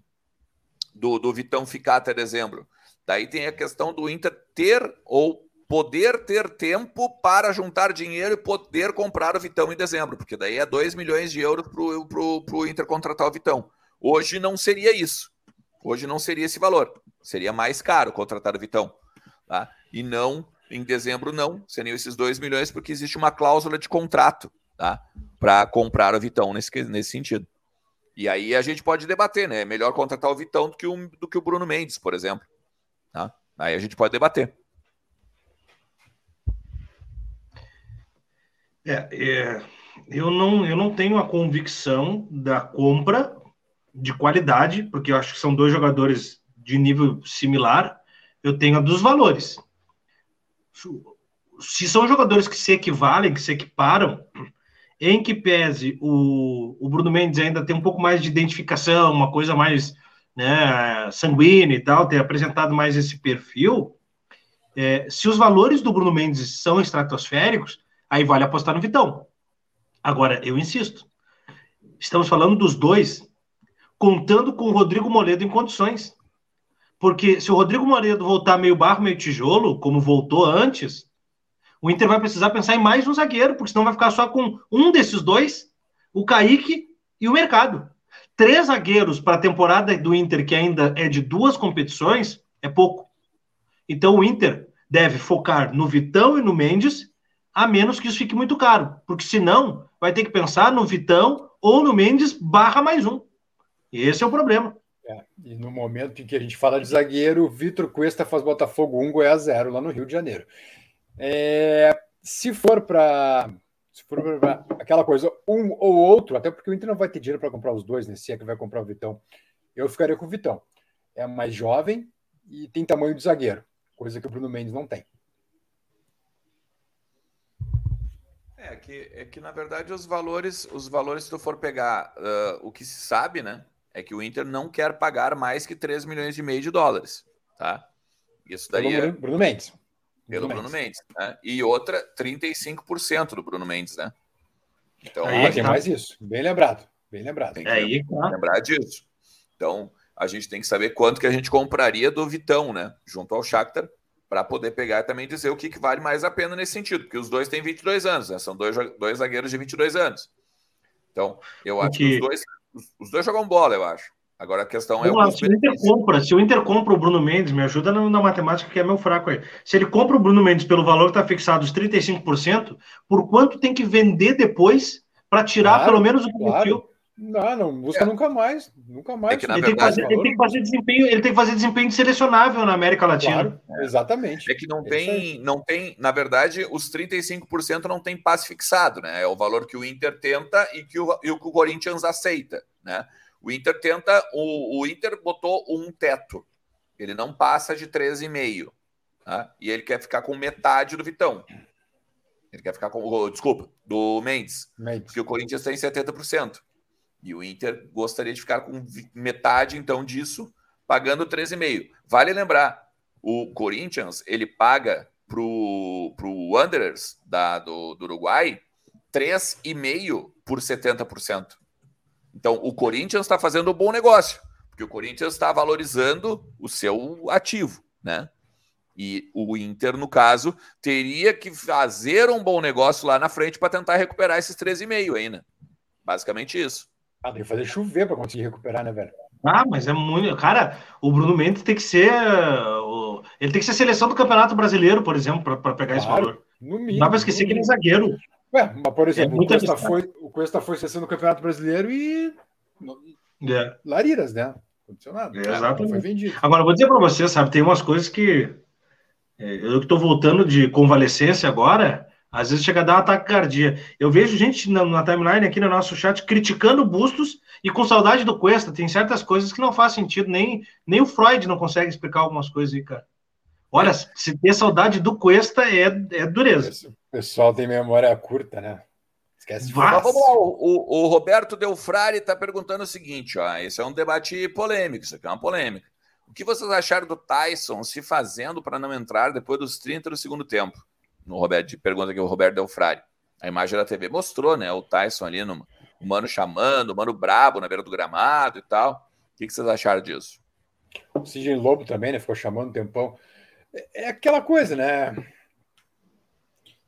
do, do Vitão ficar até dezembro. Daí tem a questão do Inter ter ou poder ter tempo para juntar dinheiro e poder comprar o Vitão em dezembro, porque daí é 2 milhões de euros para o Inter contratar o Vitão. Hoje não seria isso. Hoje não seria esse valor. Seria mais caro contratar o Vitão. Tá? E não, em dezembro, não. Seriam esses 2 milhões, porque existe uma cláusula de contrato tá? para comprar o Vitão nesse, nesse sentido. E aí a gente pode debater, né? É melhor contratar o Vitão do que o, do que o Bruno Mendes, por exemplo. Tá? Aí a gente pode debater. É, é, eu, não, eu não tenho a convicção da compra de qualidade, porque eu acho que são dois jogadores de nível similar, eu tenho a dos valores. Se são jogadores que se equivalem, que se equiparam, em que pese o, o Bruno Mendes ainda tem um pouco mais de identificação, uma coisa mais né, e tal, ter apresentado mais esse perfil, é, se os valores do Bruno Mendes são estratosféricos, aí vale apostar no Vitão. Agora, eu insisto, estamos falando dos dois contando com o Rodrigo Moledo em condições. Porque se o Rodrigo Moledo voltar meio barro, meio tijolo, como voltou antes, o Inter vai precisar pensar em mais um zagueiro, porque senão vai ficar só com um desses dois, o Kaique e o Mercado. Três zagueiros para a temporada do Inter, que ainda é de duas competições, é pouco. Então o Inter deve focar no Vitão e no Mendes, a menos que isso fique muito caro, porque senão vai ter que pensar no Vitão ou no Mendes barra mais um. Esse é o problema. É, e no momento em que a gente fala de zagueiro, Vitor Cuesta faz Botafogo 1, Goiás 0 lá no Rio de Janeiro. É, se for para se for aquela coisa, um ou outro, até porque o Inter não vai ter dinheiro para comprar os dois, né? Se é que vai comprar o Vitão, eu ficaria com o Vitão. É mais jovem e tem tamanho de zagueiro, coisa que o Bruno Mendes não tem. É que, é que na verdade os valores, os valores, se tu for pegar uh, o que se sabe, né? é que o Inter não quer pagar mais que 3 milhões e meio de dólares, tá? Isso daí pelo é... Bruno Mendes. Pelo Bruno, Bruno Mendes. Mendes né? E outra, 35% do Bruno Mendes, né? Então, aí, tem mais isso. Bem lembrado. Bem lembrado. Tem que aí, lembrar disso. Então, a gente tem que saber quanto que a gente compraria do Vitão, né? Junto ao Shakhtar, para poder pegar e também dizer o que, que vale mais a pena nesse sentido, porque os dois têm 22 anos, né? São dois, dois zagueiros de 22 anos. Então, eu acho que, que os dois os dois jogam bola, eu acho. Agora a questão é. Lá, se, o Inter compra, se o Inter compra o Bruno Mendes, me ajuda na, matemática que é meu fraco aí. Se ele compra o Bruno Mendes pelo valor que está fixado, os 35%, por quanto tem que vender depois para tirar claro, pelo menos o claro. Não, não busca é. nunca mais. Nunca mais. É que, ele, verdade, tem fazer, ele, tem que fazer, desempenho, ele tem que fazer desempenho selecionável na América Latina. Claro, exatamente. É que não é tem, não tem, na verdade, os 35% não tem passe fixado, né? É o valor que o Inter tenta e que o, e que o Corinthians aceita, né? O Inter tenta, o, o Inter botou um teto. Ele não passa de 13,5. Tá? E ele quer ficar com metade do Vitão. Ele quer ficar com. Desculpa, do Mendes. Mendes. Porque o Corinthians tem 70%. E o Inter gostaria de ficar com metade, então, disso, pagando 13,5. Vale lembrar, o Corinthians, ele paga pro, pro Wanderers da, do, do Uruguai 3,5 por 70%. Então, o Corinthians está fazendo um bom negócio, porque o Corinthians está valorizando o seu ativo, né? E o Inter, no caso, teria que fazer um bom negócio lá na frente para tentar recuperar esses 13,5 aí, né? Basicamente isso. Ah, tem que fazer chover para conseguir recuperar, né, velho? Ah, mas é muito. Cara, o Bruno Mendes tem que ser. Ele tem que ser seleção do Campeonato Brasileiro, por exemplo, para pegar claro, esse valor. No mínimo, Não dá para esquecer que ele é zagueiro. Ué, mas por exemplo, é o, Cuesta foi, o Cuesta foi seleção do Campeonato Brasileiro e. É. Lariras, né? Condicionado. É, exatamente. Foi vendido. Agora, vou dizer para você, sabe, tem umas coisas que. É, eu que estou voltando de convalescência agora. Às vezes chega a dar um ataque cardíaco. Eu vejo gente na, na, timeline aqui no nosso chat criticando bustos e com saudade do Cuesta. Tem certas coisas que não faz sentido, nem, nem o Freud não consegue explicar algumas coisas aí, cara. Olha, se ter saudade do Cuesta é, é dureza. O pessoal tem memória curta, né? Esquece. Mas vamos lá, o, o, Roberto Delfrari está perguntando o seguinte: ó, esse é um debate polêmico, isso aqui é uma polêmica. O que vocês acharam do Tyson se fazendo para não entrar depois dos 30 do segundo tempo? No Roberto, pergunta aqui o Roberto Delfrari. A imagem da TV mostrou, né? O Tyson ali, no, o mano chamando, o mano brabo na beira do gramado e tal. O que, que vocês acharam disso? O Sidney Lobo também, né? Ficou chamando um tempão. É, é aquela coisa, né?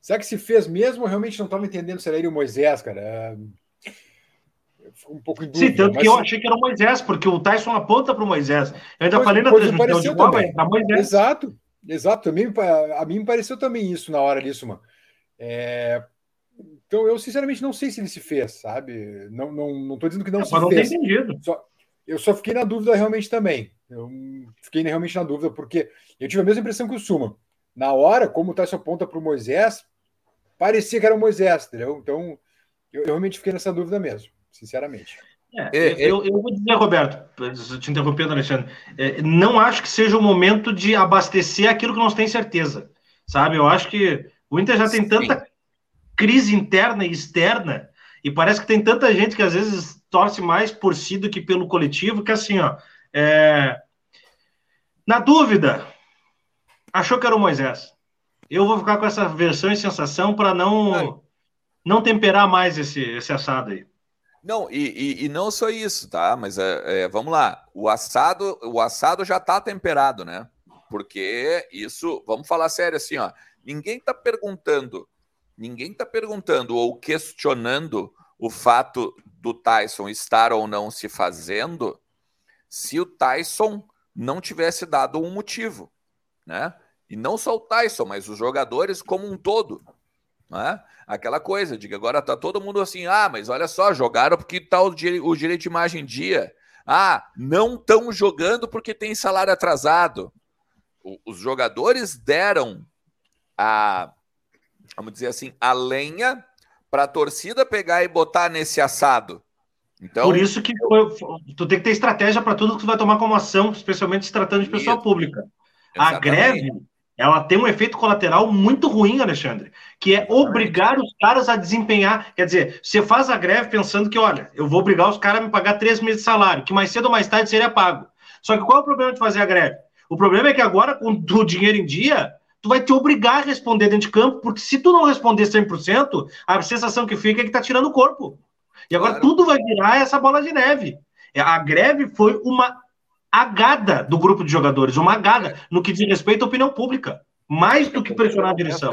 Será que se fez mesmo? Eu realmente não estava entendendo se era ele o Moisés, cara. É, um pouco em dúvida, Sim, tanto mas... que eu achei que era o Moisés, porque o Tyson aponta para o Moisés. Eu ainda pois, falei na transmissão de também. Moisés. Exato, exato. Também, a mim me pareceu também isso na hora disso, mano. É... Então, eu sinceramente não sei se ele se fez, sabe? Não, não, não tô dizendo que não é, se não fez. Entendido. Só, eu só fiquei na dúvida realmente também. Eu fiquei realmente na dúvida, porque eu tive a mesma impressão que o Suma. Na hora, como o Tyson aponta para o Moisés, parecia que era o Moisés, entendeu? Então, eu, eu realmente fiquei nessa dúvida mesmo, sinceramente. É, eu, eu, vou dizer, Roberto, te interrompendo, Alexandre, é, não acho que seja o momento de abastecer aquilo que nós temos certeza, sabe? Eu acho que o Inter já tem tanta crise interna e externa, e parece que tem tanta gente que às vezes torce mais por si do que pelo coletivo, que assim, ó, é... na dúvida, achou que era o Moisés. Eu vou ficar com essa versão e sensação para não não temperar mais esse, esse assado aí. Não, e, e, e não só isso, tá? Mas é, é, vamos lá. O assado, o assado já está temperado, né? Porque isso, vamos falar sério assim, ó. Ninguém está perguntando, ninguém está perguntando ou questionando o fato do Tyson estar ou não se fazendo se o Tyson não tivesse dado um motivo, né? E não só o Tyson, mas os jogadores como um todo. Né? Aquela coisa de que agora tá todo mundo assim, ah, mas olha só, jogaram porque tá o, o direito de imagem em dia. Ah, não estão jogando porque tem salário atrasado. O, os jogadores deram a, vamos dizer assim, a lenha para a torcida pegar e botar nesse assado. Então, Por isso que tu tem que ter estratégia para tudo que tu vai tomar como ação, especialmente se tratando de pessoa isso. pública. Exatamente. A greve ela tem um efeito colateral muito ruim, Alexandre, que é obrigar os caras a desempenhar. Quer dizer, você faz a greve pensando que, olha, eu vou obrigar os caras a me pagar três meses de salário, que mais cedo ou mais tarde seria pago. Só que qual é o problema de fazer a greve? O problema é que agora, com o dinheiro em dia, tu vai te obrigar a responder dentro de campo, porque se tu não responder 100%, a sensação que fica é que tá tirando o corpo. E agora claro. tudo vai virar essa bola de neve. A greve foi uma agada do grupo de jogadores, uma agada no que diz respeito à opinião pública, mais do que pressionar a direção.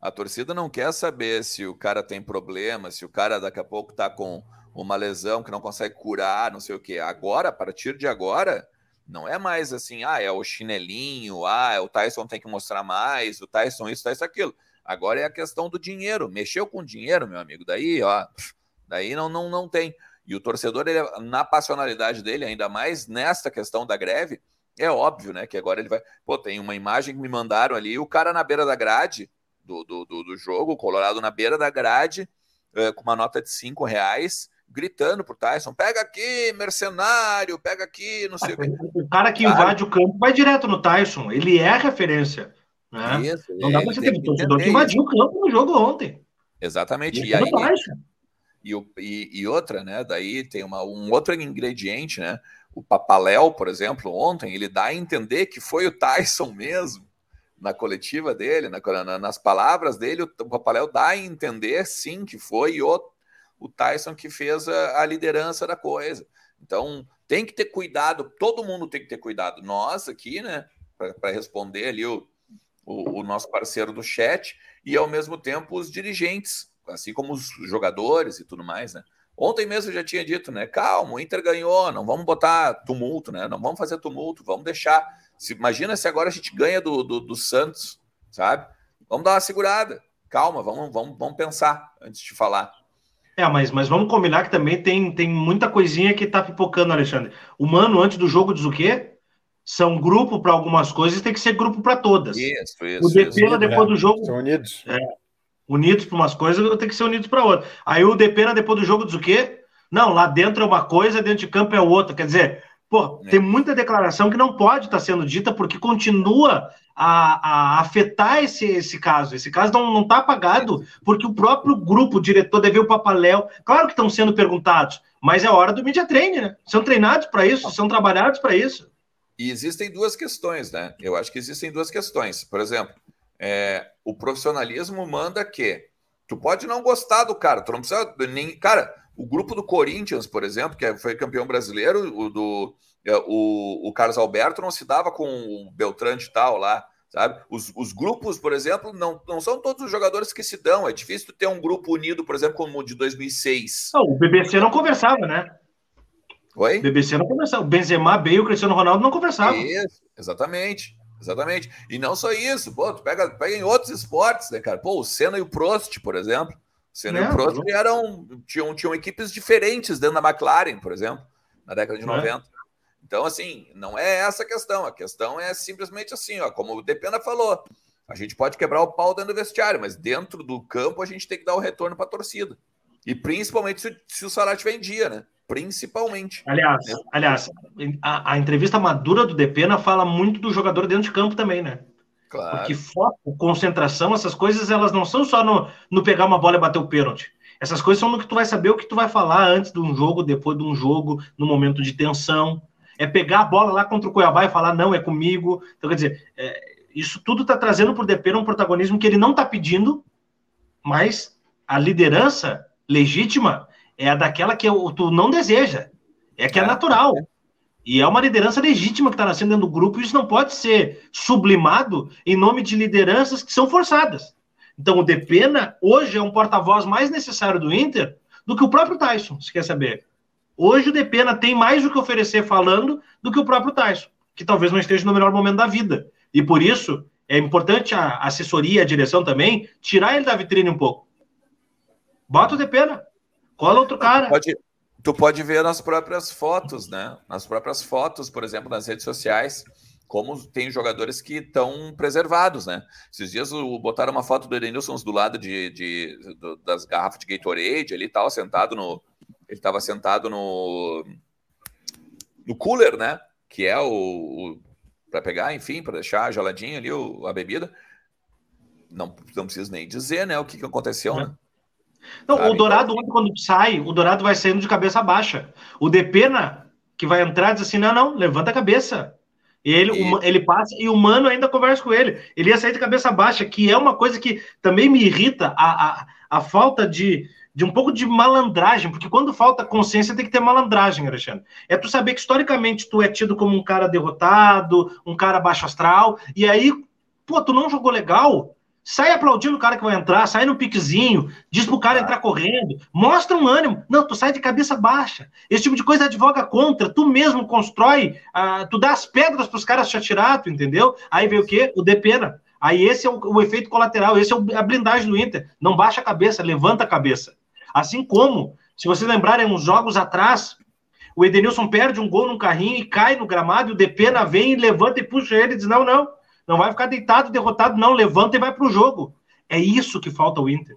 A torcida não quer saber se o cara tem problema, se o cara daqui a pouco está com uma lesão que não consegue curar, não sei o quê. Agora, a partir de agora, não é mais assim, ah, é o chinelinho, ah, o Tyson tem que mostrar mais, o Tyson isso, Tyson aquilo. Agora é a questão do dinheiro. Mexeu com dinheiro, meu amigo, daí, ó, daí não, não, não tem. E o torcedor, ele, na passionalidade dele, ainda mais nesta questão da greve, é óbvio, né? Que agora ele vai. Pô, tem uma imagem que me mandaram ali, o cara na beira da grade do, do, do, do jogo, o Colorado na beira da grade, é, com uma nota de cinco reais, gritando pro Tyson: pega aqui, mercenário, pega aqui, não sei o quê. O cara que invade o campo vai direto no Tyson, ele é a referência. Né? Isso, não dá pra você ter um torcedor que invadiu o campo no jogo ontem. Exatamente. E, e aí. Baixa. E, e, e, outra, né? Daí tem uma, um outro ingrediente, né? O Papaléu, por exemplo, ontem, ele dá a entender que foi o Tyson mesmo, na coletiva dele, na, na, nas palavras dele, o, o Papaléu dá a entender, sim, que foi o, o Tyson que fez a, a liderança da coisa. Então, tem que ter cuidado, todo mundo tem que ter cuidado. Nós aqui, né, para responder ali o, o, o nosso parceiro do chat, e ao mesmo tempo os dirigentes assim como os jogadores e tudo mais, né? Ontem mesmo eu já tinha dito, né? Calma, o Inter ganhou, não vamos botar tumulto, né? Não vamos fazer tumulto, vamos deixar. Se, imagina se agora a gente ganha do, do, do Santos, sabe? Vamos dar uma segurada. Calma, vamos, vamos, vamos pensar antes de falar. É, mas, mas vamos combinar que também tem, tem muita coisinha que tá pipocando, Alexandre. O Mano, antes do jogo, diz o quê? São grupo para algumas coisas, tem que ser grupo para todas. Isso, isso. O Depena, depois é, do jogo. São unidos. É, unidos para umas coisas, eu tenho que ser unidos para outras. Aí o Depena, depois do jogo, diz o quê? Não, lá dentro é uma coisa, dentro de campo é outra. Quer dizer, Pô, é. tem muita declaração que não pode estar tá sendo dita porque continua a, a, afetar esse, esse caso. Esse caso não está apagado porque o próprio grupo, o diretor, deve o papaléu. Claro que estão sendo perguntados, mas é hora do media training, né? São treinados para isso, são trabalhados para isso. E existem duas questões, né? Eu acho que existem duas questões. Por exemplo, é, o profissionalismo manda que tu pode não gostar do cara, tu não precisa nem. Cara, o grupo do Corinthians, por exemplo, que foi campeão brasileiro, o do é, o, o Carlos Alberto não se dava com o Beltrán e tal lá, sabe? Os, os grupos, por exemplo, não, não são todos os jogadores que se dão. É difícil ter um grupo unido, por exemplo, como o de 2006. Não, o BBC não conversava, né? Oi? O BBC não conversava. O Benzema, Bale, o Cristiano Ronaldo não conversavam. Isso, exatamente. Exatamente. E não só isso, pô, tu pega, pega em outros esportes, né, cara? Pô, o Senna e o Prost, por exemplo. O Senna é, e o Prost eram, tinham, tinham equipes diferentes dentro da McLaren, por exemplo, na década de é. 90. Então, assim, não é essa a questão. A questão é simplesmente assim, ó, como o Depena falou. A gente pode quebrar o pau dentro do vestiário, mas dentro do campo a gente tem que dar o retorno para a torcida. E principalmente se, se o salário estiver em dia, né? Principalmente. Aliás, né? aliás a, a, entrevista madura do Depena fala muito do jogador dentro de campo também, né? Claro. Porque foco, concentração, essas coisas, elas não são só no, no pegar uma bola e bater o pênalti. Essas coisas são no que tu vai saber o que tu vai falar antes de um jogo, depois de um jogo, no momento de tensão. É pegar a bola lá contra o Cuiabá e falar, não, é comigo. Então, quer dizer, é, isso tudo está trazendo para o Depena um protagonismo que ele não está pedindo, mas a liderança legítima é a daquela que tu não deseja, é que é, é natural. E é uma liderança legítima que está nascendo dentro do grupo, e isso não pode ser sublimado em nome de lideranças que são forçadas. Então, o Depena hoje é um porta-voz mais necessário do Inter do que o próprio Tyson, se quer saber. Hoje o Depena tem mais o que oferecer falando do que o próprio Tyson, que talvez não esteja no melhor momento da vida. E por isso é importante a assessoria, a direção também, tirar ele da vitrine um pouco. Bota o Depena. Cola outro cara. Tu pode, tu pode ver nas próprias fotos, né? Nas próprias fotos, por exemplo, nas redes sociais, como tem jogadores que estão preservados, né? Esses dias botaram uma foto do Edenilson do lado de, de, de, das garrafas de Gatorade ali e tal, sentado no. Ele estava sentado no. no cooler, né? Que é o. o para pegar, enfim, para deixar geladinho ali o, a bebida. Não, não preciso nem dizer, né? O que, que aconteceu, né? Não, Sabe? o Dourado, então... quando sai, o Dourado vai saindo de cabeça baixa. O Depena, que vai entrar, diz assim: não, não, levanta a cabeça. Ele, e... ele passa e o Mano ainda conversa com ele. Ele ia sair de cabeça baixa, que é uma coisa que também me irrita, a, a, a falta de, de um pouco de malandragem, porque quando falta consciência tem que ter malandragem, Alexandre. É tu saber que historicamente tu é tido como um cara derrotado, um cara baixo astral, e aí, pô, tu não jogou legal, Sai aplaudindo o cara que vai entrar, sai no piquezinho, diz pro cara entrar correndo, mostra um ânimo. Não, tu sai de cabeça baixa. Esse tipo de coisa advoga contra, tu mesmo constrói, uh, tu dá as pedras pros caras te atirar, tu entendeu? Aí vem o quê? O depena. Aí esse é o, o efeito colateral, esse é a blindagem do Inter. Não baixa a cabeça, levanta a cabeça. Assim como, se vocês lembrarem, uns jogos atrás, o Edenilson perde um gol num carrinho e cai no gramado, e o Depena vem, levanta e puxa ele e diz: não, não não vai ficar deitado, derrotado, não. Levanta e vai para o jogo. É isso que falta o Inter.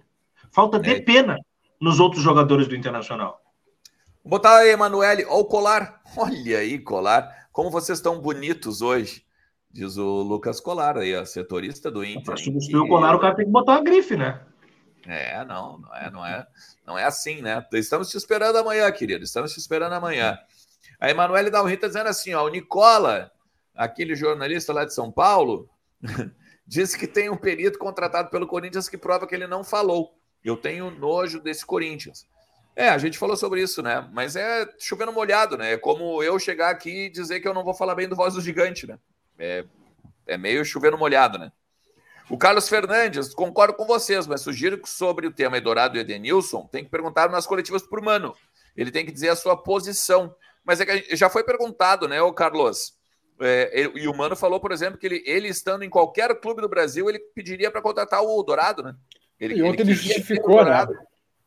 Falta de é. pena nos outros jogadores do Internacional. Vou botar aí, Emanuele. Olha o colar. Olha aí, colar. Como vocês estão bonitos hoje. Diz o Lucas Colar aí, a setorista do Inter. Para substituir o colar, o cara tem que botar uma grife, né? É, não, não é, não é, não é assim, né? Estamos te esperando amanhã, querido. Estamos te esperando amanhã. A Emanuele Dalrita dizendo assim, ó, o Nicola aquele jornalista lá de São Paulo, disse que tem um perito contratado pelo Corinthians que prova que ele não falou. Eu tenho nojo desse Corinthians. É, a gente falou sobre isso, né? Mas é chovendo molhado, né? É como eu chegar aqui e dizer que eu não vou falar bem do Voz do Gigante, né? É, é meio chovendo molhado, né? O Carlos Fernandes, concordo com vocês, mas sugiro que sobre o tema Edourado e Edenilson, tem que perguntar nas coletivas para o Mano. Ele tem que dizer a sua posição. Mas é que já foi perguntado, né, o Carlos? É, ele, e o Mano falou, por exemplo, que ele, ele estando em qualquer clube do Brasil, ele pediria para contratar o Dourado, né? Ele, e ontem ele, ele justificou, né?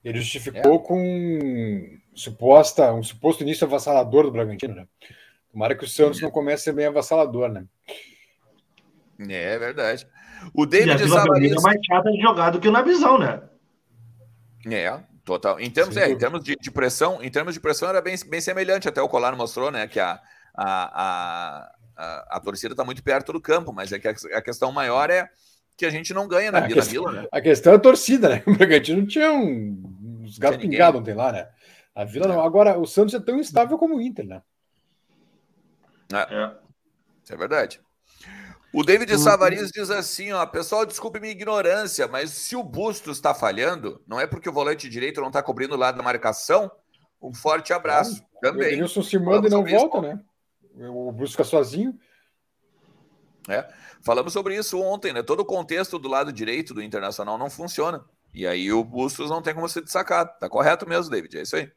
Ele justificou é. com suposta, um suposto início avassalador do Bragantino, né? Tomara que o Santos é. não comece a ser bem avassalador, né? É, é verdade. O David Savaris... é mais chata de jogar do que na visão, né? É, total. Em termos, é, em termos de, de, pressão, em termos de pressão era bem, bem semelhante, até o Colar mostrou, né? Que a, a, a, a, a torcida está muito perto do campo, mas é que a, a, questão maior é que a gente não ganha na, a Vila, questão, né? A questão é a torcida, né? O Bragantino tinha um, uns gatos pingados ontem lá, né? A Vila não. Agora, o Santos é tão instável como o Inter, né? É. é. Isso é verdade. O David Savariz diz assim, ó, pessoal, desculpe minha ignorância, mas se o Bustos está falhando, não é porque o volante direito não está cobrindo o lado da marcação? Um forte abraço. É, Também. O Edenilson se manda e não volta, isso. né? O Bustos fica sozinho. É. Falamos sobre isso ontem, né? Todo o contexto do lado direito do Internacional não funciona. E aí o Bustos não tem como se destacar. Tá correto mesmo, David. É isso aí.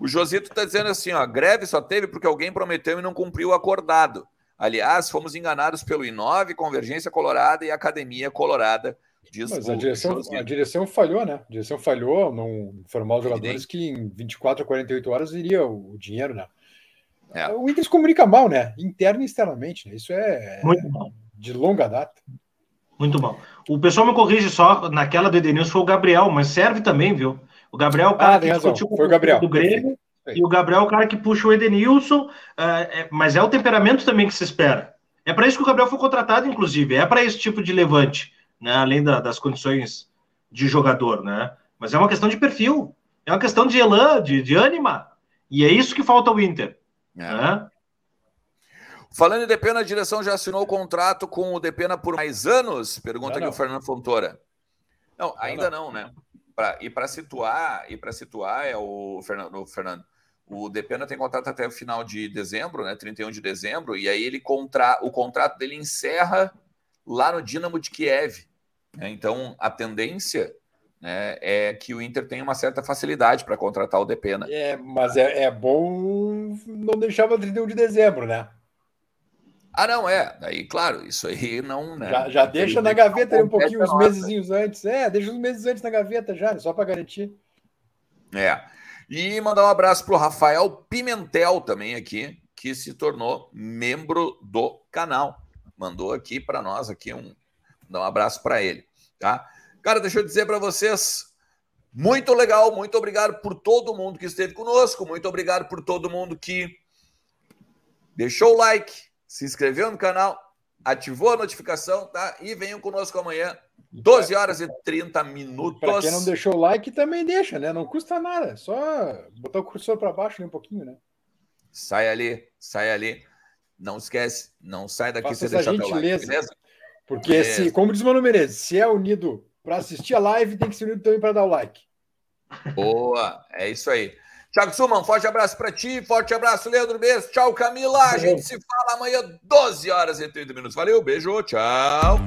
O Josito está dizendo assim: ó, greve só teve porque alguém prometeu e não cumpriu o acordado. Aliás, fomos enganados pelo I9, Convergência Colorada e Academia Colorada. Diz Mas a direção, a direção falhou, né? A direção falhou, não informar os jogadores que em 24 a 48 horas iria o, dinheiro, né? É. O Inter se comunica mal, né? Interno e externamente, né? Isso é Muito de longa data. Muito bom. O pessoal me corrige só, naquela do Edenilson foi o Gabriel, mas serve também, viu? O Gabriel é o cara ah, que discutiu com o Gabriel. do Grêmio e o Gabriel é o cara que puxa o Edenilson, é, é, mas é o temperamento também que se espera. É para isso que o Gabriel foi contratado, inclusive, é para esse tipo de levante, né? além da, das condições de jogador, né? Mas é uma questão de perfil, é uma questão de elan, de, de ânima, e é isso que falta ao Inter. É. Falando em Depena, a direção já assinou o contrato com o Depena por mais anos? Pergunta aqui o Fernando Fontoura. Não, ainda não, não né? Pra, e para situar, e para situar é o Fernando, o Fernando. O Depena tem contrato até o final de dezembro, né? 31 de dezembro, e aí ele contra, o contrato dele encerra lá no Dinamo de Kiev. Né? Então a tendência né, é que o Inter tenha uma certa facilidade para contratar o Depena. É, mas é, é bom não deixar para 31 de dezembro, né? Ah, não, é. Aí, claro, isso aí não. Né? Já, já deixa na gaveta um pouquinho, uns meses antes. É, deixa uns meses antes na gaveta já, só para garantir. É. E mandar um abraço para o Rafael Pimentel também aqui, que se tornou membro do canal. Mandou aqui para nós aqui um, dar um abraço para ele, tá? Cara, deixa eu dizer para vocês, muito legal, muito obrigado por todo mundo que esteve conosco, muito obrigado por todo mundo que deixou o like, se inscreveu no canal, ativou a notificação, tá? E venham conosco amanhã, 12 horas e 30 minutos. Para quem não deixou o like, também deixa, né? Não custa nada, só botar o cursor para baixo um pouquinho, né? Sai ali, sai ali. Não esquece, não sai daqui sem deixar teu like, beleza? Porque, beleza. Se, como diz o Mano Menezes, se é unido para assistir a live, tem que ser unido também para dar o like. Boa, é isso aí. Thiago Suman, forte abraço para ti, forte abraço, Leandro Bess. Tchau, Camila. A gente se fala amanhã, 12 horas e 30 minutos. Valeu, beijo, tchau.